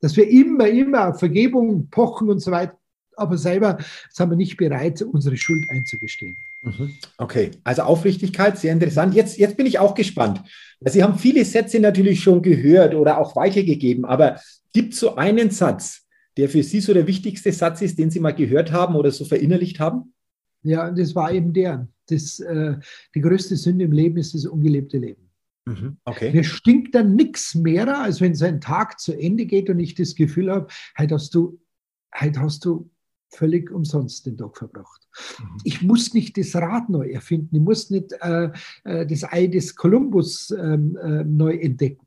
Dass wir immer, immer auf Vergebung pochen und so weiter aber selber sind wir nicht bereit, unsere Schuld einzugestehen. Mhm. Okay, also Aufrichtigkeit, sehr interessant. Jetzt, jetzt bin ich auch gespannt. Sie haben viele Sätze natürlich schon gehört oder auch weitergegeben, aber gibt es so einen Satz, der für Sie so der wichtigste Satz ist, den Sie mal gehört haben oder so verinnerlicht haben? Ja, das war eben der. Das, äh, die größte Sünde im Leben ist das ungelebte Leben. Mhm, okay. Mir stinkt dann nichts mehr, als wenn so ein Tag zu Ende geht und ich das Gefühl habe, heute hast du, heute hast du völlig umsonst den Tag verbracht. Mhm. Ich muss nicht das Rad neu erfinden, ich muss nicht äh, äh das Ei des Kolumbus äh, neu entdecken.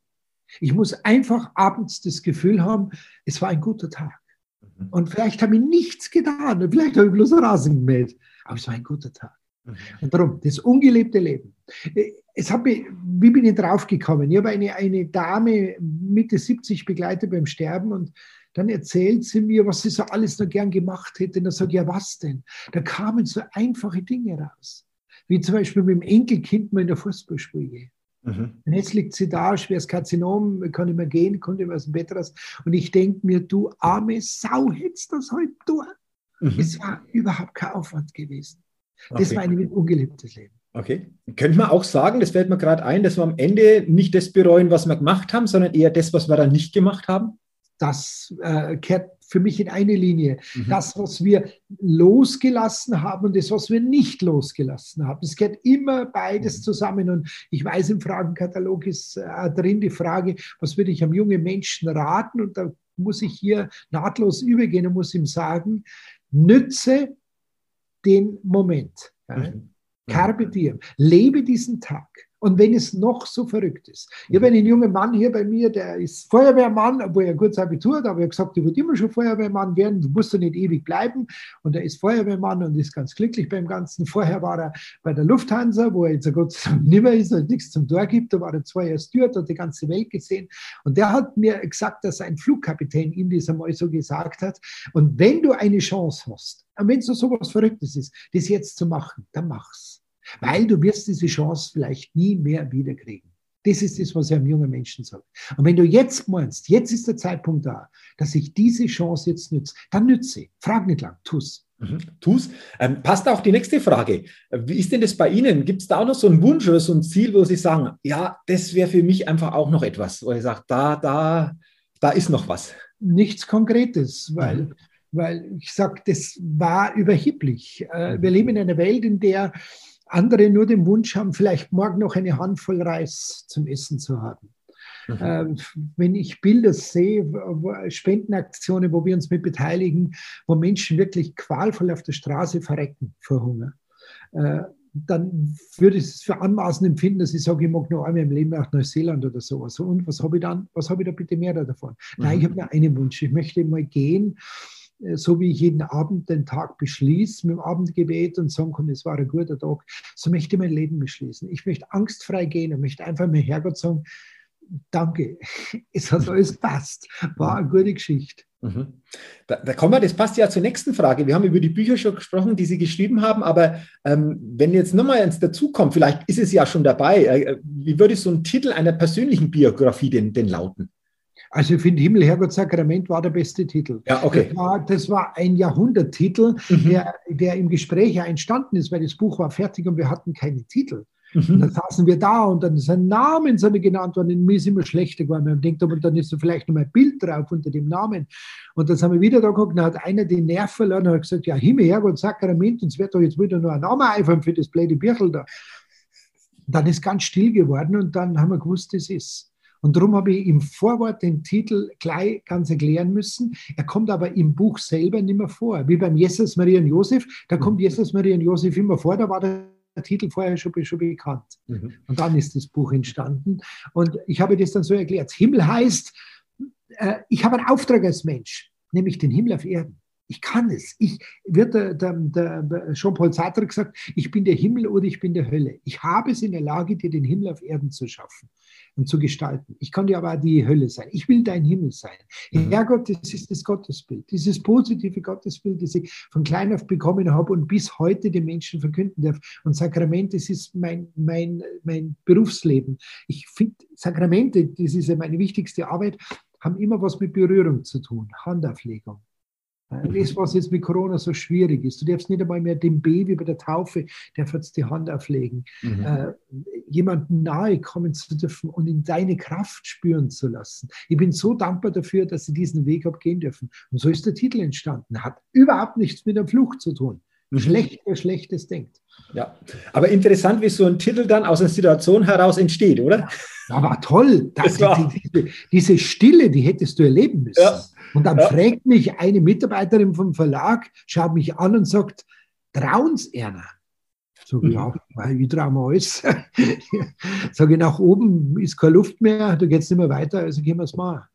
Ich muss einfach abends das Gefühl haben, es war ein guter Tag. Mhm. Und vielleicht habe ich nichts getan, vielleicht habe ich bloß Rasen gemäht, aber es war ein guter Tag. Mhm. Und darum, das ungelebte Leben. Äh, es hat mich, wie bin ich draufgekommen? Ich habe eine, eine Dame Mitte 70 begleitet beim Sterben und dann erzählt sie mir, was sie so alles noch gern gemacht hätte. Und dann sage ich, ja, was denn? Da kamen so einfache Dinge raus. Wie zum Beispiel mit dem Enkelkind mal in der Fußballspiele. Mhm. Und jetzt liegt sie da, schweres Karzinom, kann nicht mehr gehen, konnte immer aus dem Bett raus. Und ich denke mir, du arme Sau, hättest das heute tun. Mhm. Es war überhaupt kein Aufwand gewesen. Das okay. war ein ungeliebtes Leben. Okay. Könnte man auch sagen, das fällt mir gerade ein, dass wir am Ende nicht das bereuen, was wir gemacht haben, sondern eher das, was wir dann nicht gemacht haben? Das äh, kehrt für mich in eine Linie. Mhm. Das, was wir losgelassen haben und das, was wir nicht losgelassen haben. Es gehört immer beides mhm. zusammen. Und ich weiß, im Fragenkatalog ist äh, drin die Frage, was würde ich einem jungen Menschen raten? Und da muss ich hier nahtlos übergehen und muss ihm sagen, nütze den Moment. Mhm. Carpe diem. Lebe diesen Tag. Und wenn es noch so verrückt ist. Ich habe einen jungen Mann hier bei mir, der ist Feuerwehrmann, obwohl er kurz Abitur hat, aber er hat gesagt, ich würde immer schon Feuerwehrmann werden, du musst doch nicht ewig bleiben. Und er ist Feuerwehrmann und ist ganz glücklich beim Ganzen. Vorher war er bei der Lufthansa, wo er jetzt Gott sei Dank nicht mehr ist und nichts zum Tor gibt. Da war er zwei Jahre Steward, hat die ganze Welt gesehen. Und der hat mir gesagt, dass ein Flugkapitän ihm das einmal so gesagt hat. Und wenn du eine Chance hast, und wenn es so sowas Verrücktes ist, das jetzt zu machen, dann mach's weil du wirst diese Chance vielleicht nie mehr wiederkriegen. Das ist das, was ich einem jungen Menschen sage. Und wenn du jetzt meinst, jetzt ist der Zeitpunkt da, dass ich diese Chance jetzt nütze, dann nütze. Frag nicht lang, tu's. Mhm, tu's. Ähm, passt auch die nächste Frage. Wie ist denn das bei Ihnen? Gibt es da auch noch so einen Wunsch oder so ein Ziel, wo Sie sagen, ja, das wäre für mich einfach auch noch etwas, wo ihr sagt, da, da, da ist noch was? nichts Konkretes, weil, mhm. weil ich sage, das war überheblich. Äh, wir leben in einer Welt, in der andere nur den Wunsch haben, vielleicht morgen noch eine Handvoll Reis zum Essen zu haben. Mhm. Ähm, wenn ich Bilder sehe, Spendenaktionen, wo wir uns mit beteiligen, wo Menschen wirklich qualvoll auf der Straße verrecken vor Hunger, äh, dann würde ich es für anmaßend empfinden, dass ich sage, ich mag noch einmal im Leben nach Neuseeland oder sowas. Und was habe ich dann, was habe ich da bitte mehr davon? Mhm. Nein, ich habe nur einen Wunsch. Ich möchte mal gehen, so wie ich jeden Abend den Tag beschließe mit dem Abendgebet und sagen kann, es war ein guter Tag, so möchte ich mein Leben beschließen. Ich möchte angstfrei gehen und möchte einfach mit Herrgott sagen, danke, es hat alles passt, war eine gute Geschichte. Mhm. Da, da, kommen wir, das passt ja zur nächsten Frage. Wir haben über die Bücher schon gesprochen, die Sie geschrieben haben, aber ähm, wenn jetzt nochmal eins dazukommt, vielleicht ist es ja schon dabei, äh, wie würde so ein Titel einer persönlichen Biografie denn, denn lauten? Also ich finde Himmel, Herrgott, Sakrament war der beste Titel. Ja, okay. Das war, das war ein Jahrhunderttitel, mhm. der, der im Gespräch ja entstanden ist, weil das Buch war fertig und wir hatten keine Titel. Mhm. Und dann saßen wir da und dann ist ein Name sind genannt worden. In mir ist immer schlechter geworden. Man denkt, aber dann ist da vielleicht noch mal ein Bild drauf unter dem Namen. Und dann haben wir wieder da geguckt, dann hat einer den Nerv verloren und hat gesagt, ja, Himmel, Herrgott, Sakrament, und es wird doch jetzt wieder nur ein Name einfallen für das blöde Birchel da. Und dann ist ganz still geworden und dann haben wir gewusst, das ist. Und darum habe ich im Vorwort den Titel gleich ganz erklären müssen. Er kommt aber im Buch selber nicht mehr vor. Wie beim Jesus, Maria und Josef, da kommt Jesus, Maria und Josef immer vor, da war der Titel vorher schon, schon bekannt. Mhm. Und dann ist das Buch entstanden. Und ich habe das dann so erklärt. Himmel heißt, äh, ich habe einen Auftrag als Mensch, nämlich den Himmel auf Erden. Ich kann es. Ich, wird der, der, der Jean-Paul Sartre gesagt, ich bin der Himmel oder ich bin der Hölle. Ich habe es in der Lage, dir den Himmel auf Erden zu schaffen und zu gestalten. Ich kann dir aber auch die Hölle sein. Ich will dein Himmel sein. Mhm. Herrgott, das ist das Gottesbild, dieses positive Gottesbild, das ich von klein auf bekommen habe und bis heute den Menschen verkünden darf. Und Sakrament, das ist mein, mein, mein Berufsleben. Ich finde, Sakramente, das ist ja meine wichtigste Arbeit, haben immer was mit Berührung zu tun, Handauflegung. Das, was jetzt mit Corona so schwierig ist. Du darfst nicht einmal mehr dem Baby bei der Taufe, der jetzt die Hand auflegen. Mhm. Äh, jemandem nahe kommen zu dürfen und in deine Kraft spüren zu lassen. Ich bin so dankbar dafür, dass sie diesen Weg abgehen dürfen. Und so ist der Titel entstanden. Hat überhaupt nichts mit der Flucht zu tun. Mhm. Schlecht, wer Schlechtes denkt. Ja, aber interessant, wie so ein Titel dann aus einer Situation heraus entsteht, oder? Ja, war toll. Das, war diese, diese, Stille, die hättest du erleben müssen. Ja. Und dann ja. fragt mich eine Mitarbeiterin vom Verlag, schaut mich an und sagt, trauen's Erna? Sag ich, mhm. ja, weil ich traue mir alles. Sage ich, nach oben ist keine Luft mehr, da geht es nicht mehr weiter, also gehen wir es mal.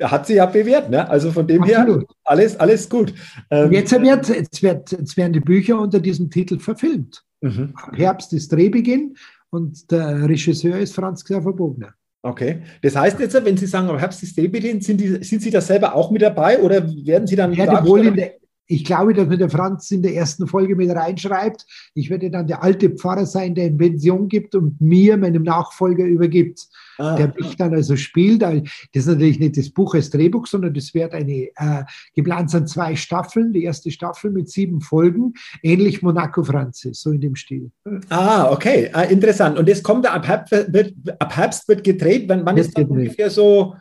Er hat sie ja bewährt, ne? Also von dem Absolut. her alles, alles gut. Ähm, jetzt, wird, jetzt, wird, jetzt werden die Bücher unter diesem Titel verfilmt. Mhm. Herbst ist Drehbeginn und der Regisseur ist Franz Xaver Bogner. Okay. Das heißt jetzt, wenn Sie sagen, Herbst ist Drehbeginn, sind, die, sind Sie da selber auch mit dabei oder werden Sie dann. Ich werde wohl in der, ich glaube, dass mir der Franz in der ersten Folge mit reinschreibt. Ich werde dann der alte Pfarrer sein, der in Pension gibt und mir, meinem Nachfolger, übergibt. Ah. Der mich dann also spielt. Das ist natürlich nicht das Buch als Drehbuch, sondern das wird eine, äh, geplant sind zwei Staffeln. Die erste Staffel mit sieben Folgen, ähnlich Monaco Franzis, so in dem Stil. Ah, okay, ah, interessant. Und das kommt ab Herbst, wird, ab Herbst wird gedreht. Wann, wann ist das ungefähr so,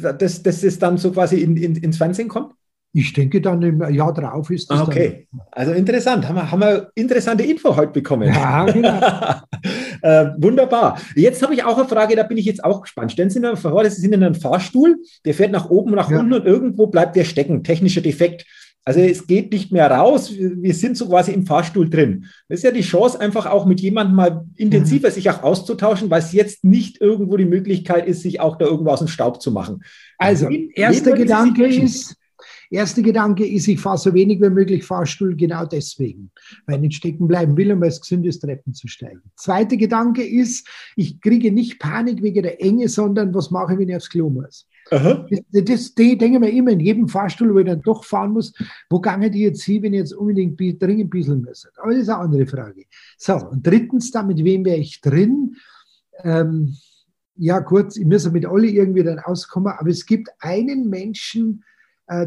dass, dass es dann so quasi in, in, ins Fernsehen kommt? Ich denke dann im Jahr drauf ist das. Okay, also interessant. Haben wir, haben wir interessante Info heute bekommen. Ja, genau. äh, wunderbar. Jetzt habe ich auch eine Frage, da bin ich jetzt auch gespannt. Stellen Sie mir vor, Sie sind in einem Fahrstuhl, der fährt nach oben, nach ja. unten und irgendwo bleibt der stecken. Technischer Defekt. Also es geht nicht mehr raus. Wir sind so quasi im Fahrstuhl drin. Das ist ja die Chance, einfach auch mit jemandem mal intensiver mhm. sich auch auszutauschen, weil es jetzt nicht irgendwo die Möglichkeit ist, sich auch da irgendwo aus dem Staub zu machen. Also, erster Gedanke ist, Erster Gedanke ist, ich fahre so wenig wie möglich Fahrstuhl, genau deswegen, weil ich nicht stecken bleiben will und weil es gesund ist, Treppen zu steigen. Zweiter Gedanke ist, ich kriege nicht Panik wegen der Enge, sondern was mache ich, wenn ich aufs Klo muss? Aha. Das, das, das denke ich mir immer in jedem Fahrstuhl, wo ich dann doch fahren muss, wo gange die jetzt hin, wenn ich jetzt unbedingt dringend bisschen müssen? Aber das ist eine andere Frage. So, und drittens, da mit wem wäre ich drin? Ähm, ja, kurz, ich muss mit alle irgendwie dann auskommen, aber es gibt einen Menschen,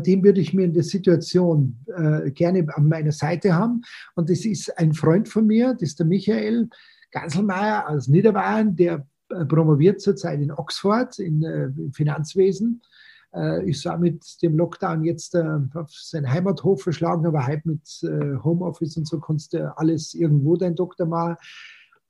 den würde ich mir in der Situation äh, gerne an meiner Seite haben. Und das ist ein Freund von mir, das ist der Michael Ganselmeier aus Niederbayern, der äh, promoviert zurzeit in Oxford in, äh, im Finanzwesen. äh, ist auch mit dem Lockdown jetzt äh, auf seinen Heimathof verschlagen, aber halt mit äh, Homeoffice und so kannst du alles irgendwo dein Doktor machen.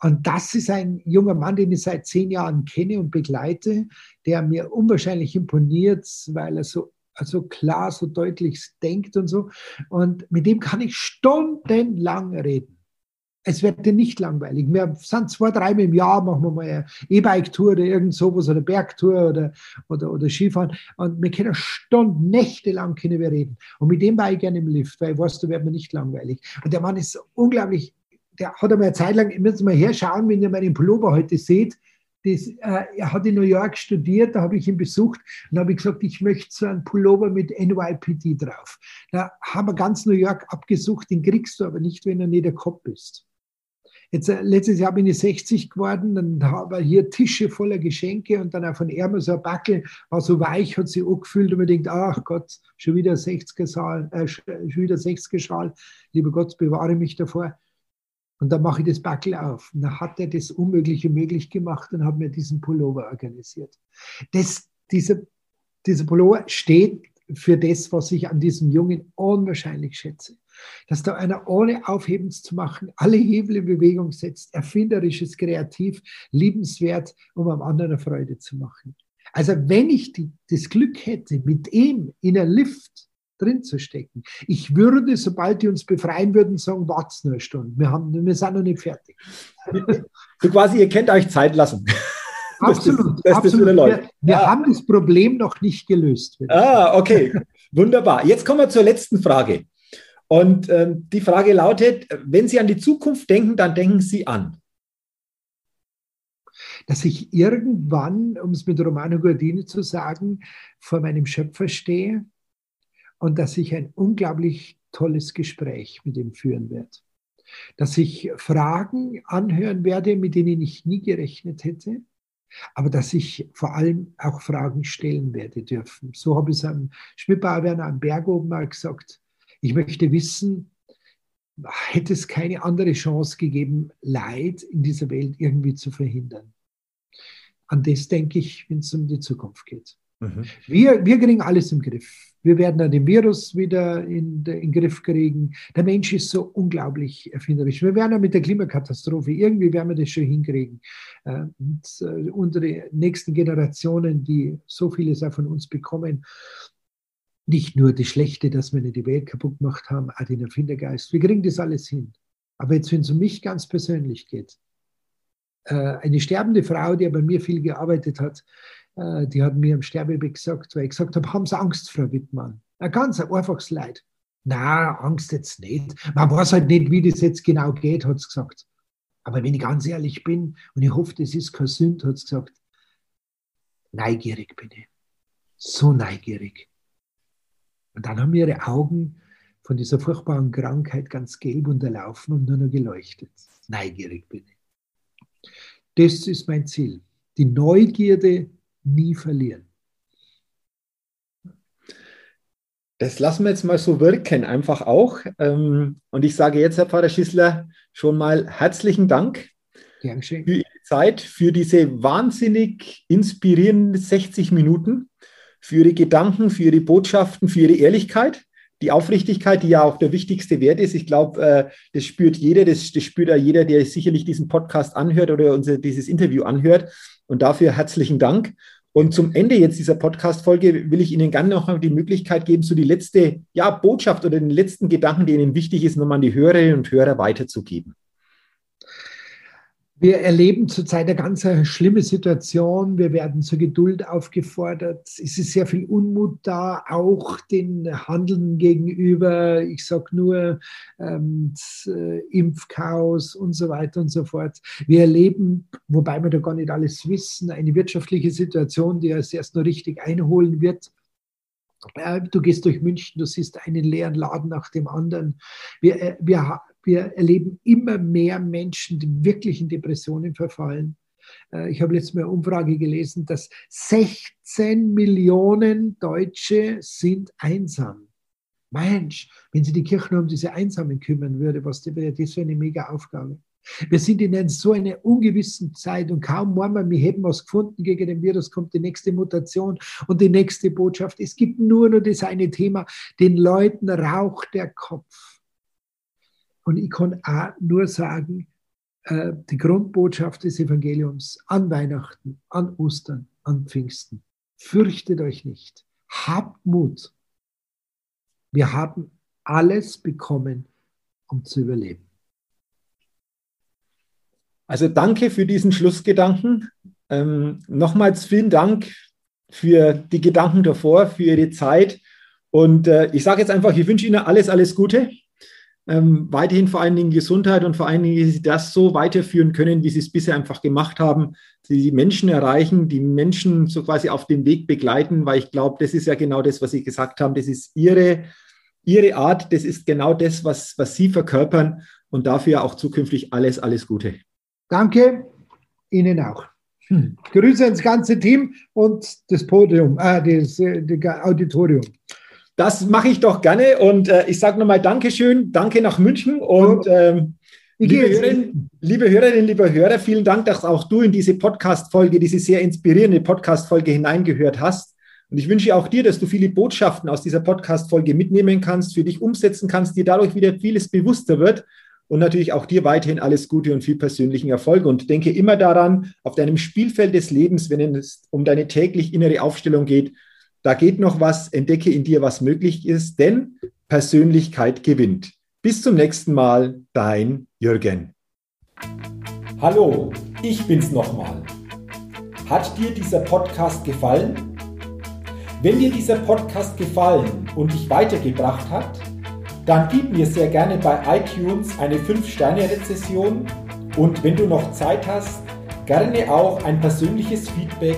Und das ist ein junger Mann, den ich seit zehn Jahren kenne und begleite, der mir unwahrscheinlich imponiert, weil er so also klar, so deutlich denkt und so. Und mit dem kann ich stundenlang reden. Es wird dir nicht langweilig. Wir sind zwei, dreimal im Jahr, machen wir mal eine E-Bike-Tour oder irgend sowas oder Bergtour oder, oder, oder Skifahren. Und wir können Stunden, Nächte lang können wir reden. Und mit dem war ich gerne im Lift, weil ich weiß, da wird mir nicht langweilig. Und der Mann ist unglaublich, der hat einmal eine Zeit lang, ich muss mal herschauen, wenn ihr meinen Pullover heute seht, das, äh, er hat in New York studiert, da habe ich ihn besucht und habe gesagt, ich möchte so einen Pullover mit NYPD drauf. Da haben wir ganz New York abgesucht, den kriegst du aber nicht, wenn er nicht der Kopf ist. Jetzt, äh, letztes Jahr bin ich 60 geworden, dann habe ich hier Tische voller Geschenke und dann auch von Erma so ein Backel, war so weich, hat sich angefühlt und man denkt, ach Gott, schon wieder 60er Schal, äh, schon wieder 60er Schal, lieber Gott, bewahre mich davor. Und dann mache ich das Backel auf. Und dann hat er das Unmögliche möglich gemacht und hat mir diesen Pullover organisiert. Das, dieser, dieser Pullover steht für das, was ich an diesem Jungen unwahrscheinlich schätze. Dass da einer ohne Aufhebens zu machen alle Hebel in Bewegung setzt, erfinderisches, kreativ, liebenswert, um am anderen Freude zu machen. Also wenn ich die, das Glück hätte, mit ihm in einem Lift drin zu stecken. Ich würde, sobald die uns befreien würden, sagen, wart's nur eine Stunde. Wir, haben, wir sind noch nicht fertig. So quasi, ihr kennt euch Zeit lassen. Absolut. Das, das, absolut. Das wir, wir ja. haben das Problem noch nicht gelöst. Ah, okay. Wunderbar. Jetzt kommen wir zur letzten Frage. Und ähm, die Frage lautet, wenn Sie an die Zukunft denken, dann denken Sie an. Dass ich irgendwann, um es mit Romano Guardini zu sagen, vor meinem Schöpfer stehe und dass ich ein unglaublich tolles Gespräch mit ihm führen werde. Dass ich Fragen anhören werde, mit denen ich nie gerechnet hätte, aber dass ich vor allem auch Fragen stellen werde dürfen. So habe ich es am Schmidbauer Werner am Berg oben mal gesagt. Ich möchte wissen, hätte es keine andere Chance gegeben, Leid in dieser Welt irgendwie zu verhindern? An das denke ich, wenn es um die Zukunft geht. Mhm. Wir, wir kriegen alles im Griff. Wir werden dann den Virus wieder in, den Griff kriegen. Der Mensch ist so unglaublich erfinderisch. Wir werden ja mit der Klimakatastrophe, irgendwie werden wir das schon hinkriegen. Äh, und äh, unsere nächsten Generationen, die so vieles auch von uns bekommen, nicht nur das Schlechte, dass wir nicht die Welt kaputt gemacht haben, auch den Erfindergeist. Wir kriegen das alles hin. Aber jetzt, wenn es um mich ganz persönlich geht, eine sterbende Frau, die bei mir viel gearbeitet hat, äh, die hat mir am Sterbebett gesagt, weil ich gesagt habe, haben Sie Angst, Frau Wittmann? Ein ganz einfaches Leid. Na, Angst jetzt nicht. Man weiß halt nicht, wie das jetzt genau geht, hat sie gesagt. Aber wenn ich ganz ehrlich bin, und ich hoffe, das ist kein Sünd, hat sie gesagt, neugierig bin ich. So neugierig. Und dann haben ihre Augen von dieser furchtbaren Krankheit ganz gelb unterlaufen und nur noch geleuchtet. Neugierig bin ich. Das ist mein Ziel. Die Neugierde nie verlieren. Das lassen wir jetzt mal so wirken, einfach auch. Ähm, und ich sage jetzt, Herr Pfarrer Schissler, schon mal herzlichen Dank Gern für Ihre Zeit, für diese wahnsinnig inspirierenden 60 Minuten, für Ihre Gedanken, für Ihre Botschaften, für Ihre Ehrlichkeit, die Aufrichtigkeit, die ja auch der wichtigste Wert ist. Ich glaube, äh, das spürt jeder, das, das spürt ja jeder, der sicherlich diesen Podcast anhört oder unser, dieses Interview anhört. Und dafür herzlichen Dank. Und zum Ende jetzt dieser Podcast-Folge will ich Ihnen gerne noch die Möglichkeit geben, so die letzte ja, Botschaft oder den letzten Gedanken, der Ihnen wichtig ist, nochmal an die Hörerinnen und Hörer weiterzugeben. Wir erleben zurzeit eine ganz schlimme Situation. Wir werden zur Geduld aufgefordert. Es ist sehr viel Unmut da, auch den Handeln gegenüber. Ich sage nur ähm, äh, Impfchaos und so weiter und so fort. Wir erleben, wobei wir da gar nicht alles wissen, eine wirtschaftliche Situation, die uns erst noch richtig einholen wird. Äh, du gehst durch München, du siehst einen leeren Laden nach dem anderen. Wir, äh, wir, wir erleben immer mehr Menschen, die wirklich in Depressionen verfallen. Äh, ich habe letztes Mal eine Umfrage gelesen, dass 16 Millionen Deutsche sind einsam. Mensch, wenn sich die Kirche nur um diese Einsamen kümmern würde, was wäre das für eine mega Aufgabe. Wir sind in so einer ungewissen Zeit und kaum wollen wir, wir hätten was gefunden gegen den Virus, kommt die nächste Mutation und die nächste Botschaft. Es gibt nur noch das eine Thema, den Leuten raucht der Kopf. Und ich kann auch nur sagen, äh, die Grundbotschaft des Evangeliums an Weihnachten, an Ostern, an Pfingsten. Fürchtet euch nicht. Habt Mut. Wir haben alles bekommen, um zu überleben. Also danke für diesen Schlussgedanken. Ähm, nochmals vielen Dank für die Gedanken davor, für Ihre Zeit. Und äh, ich sage jetzt einfach, ich wünsche Ihnen alles, alles Gute. Ähm, weiterhin vor allen Dingen Gesundheit und vor allen Dingen, dass Sie das so weiterführen können, wie Sie es bisher einfach gemacht haben. Sie die Menschen erreichen, die Menschen so quasi auf dem Weg begleiten, weil ich glaube, das ist ja genau das, was Sie gesagt haben. Das ist Ihre, Ihre Art, das ist genau das, was, was Sie verkörpern und dafür auch zukünftig alles, alles Gute. Danke, Ihnen auch. Hm. Grüße ins ganze Team und das Podium, äh, das, äh, das Auditorium. Das mache ich doch gerne und äh, ich sage nochmal Dankeschön, danke nach München und ähm, liebe, Hörerinnen, liebe Hörerinnen, lieber Hörer, vielen Dank, dass auch du in diese Podcast-Folge, diese sehr inspirierende Podcast-Folge hineingehört hast. Und ich wünsche auch dir, dass du viele Botschaften aus dieser Podcast-Folge mitnehmen kannst, für dich umsetzen kannst, dir dadurch wieder vieles bewusster wird und natürlich auch dir weiterhin alles Gute und viel persönlichen Erfolg. Und denke immer daran, auf deinem Spielfeld des Lebens, wenn es um deine täglich innere Aufstellung geht, da geht noch was, entdecke in dir, was möglich ist, denn Persönlichkeit gewinnt. Bis zum nächsten Mal, dein Jürgen. Hallo, ich bin's nochmal. Hat dir dieser Podcast gefallen? Wenn dir dieser Podcast gefallen und dich weitergebracht hat, dann gib mir sehr gerne bei iTunes eine 5-Sterne-Rezession und wenn du noch Zeit hast, gerne auch ein persönliches Feedback,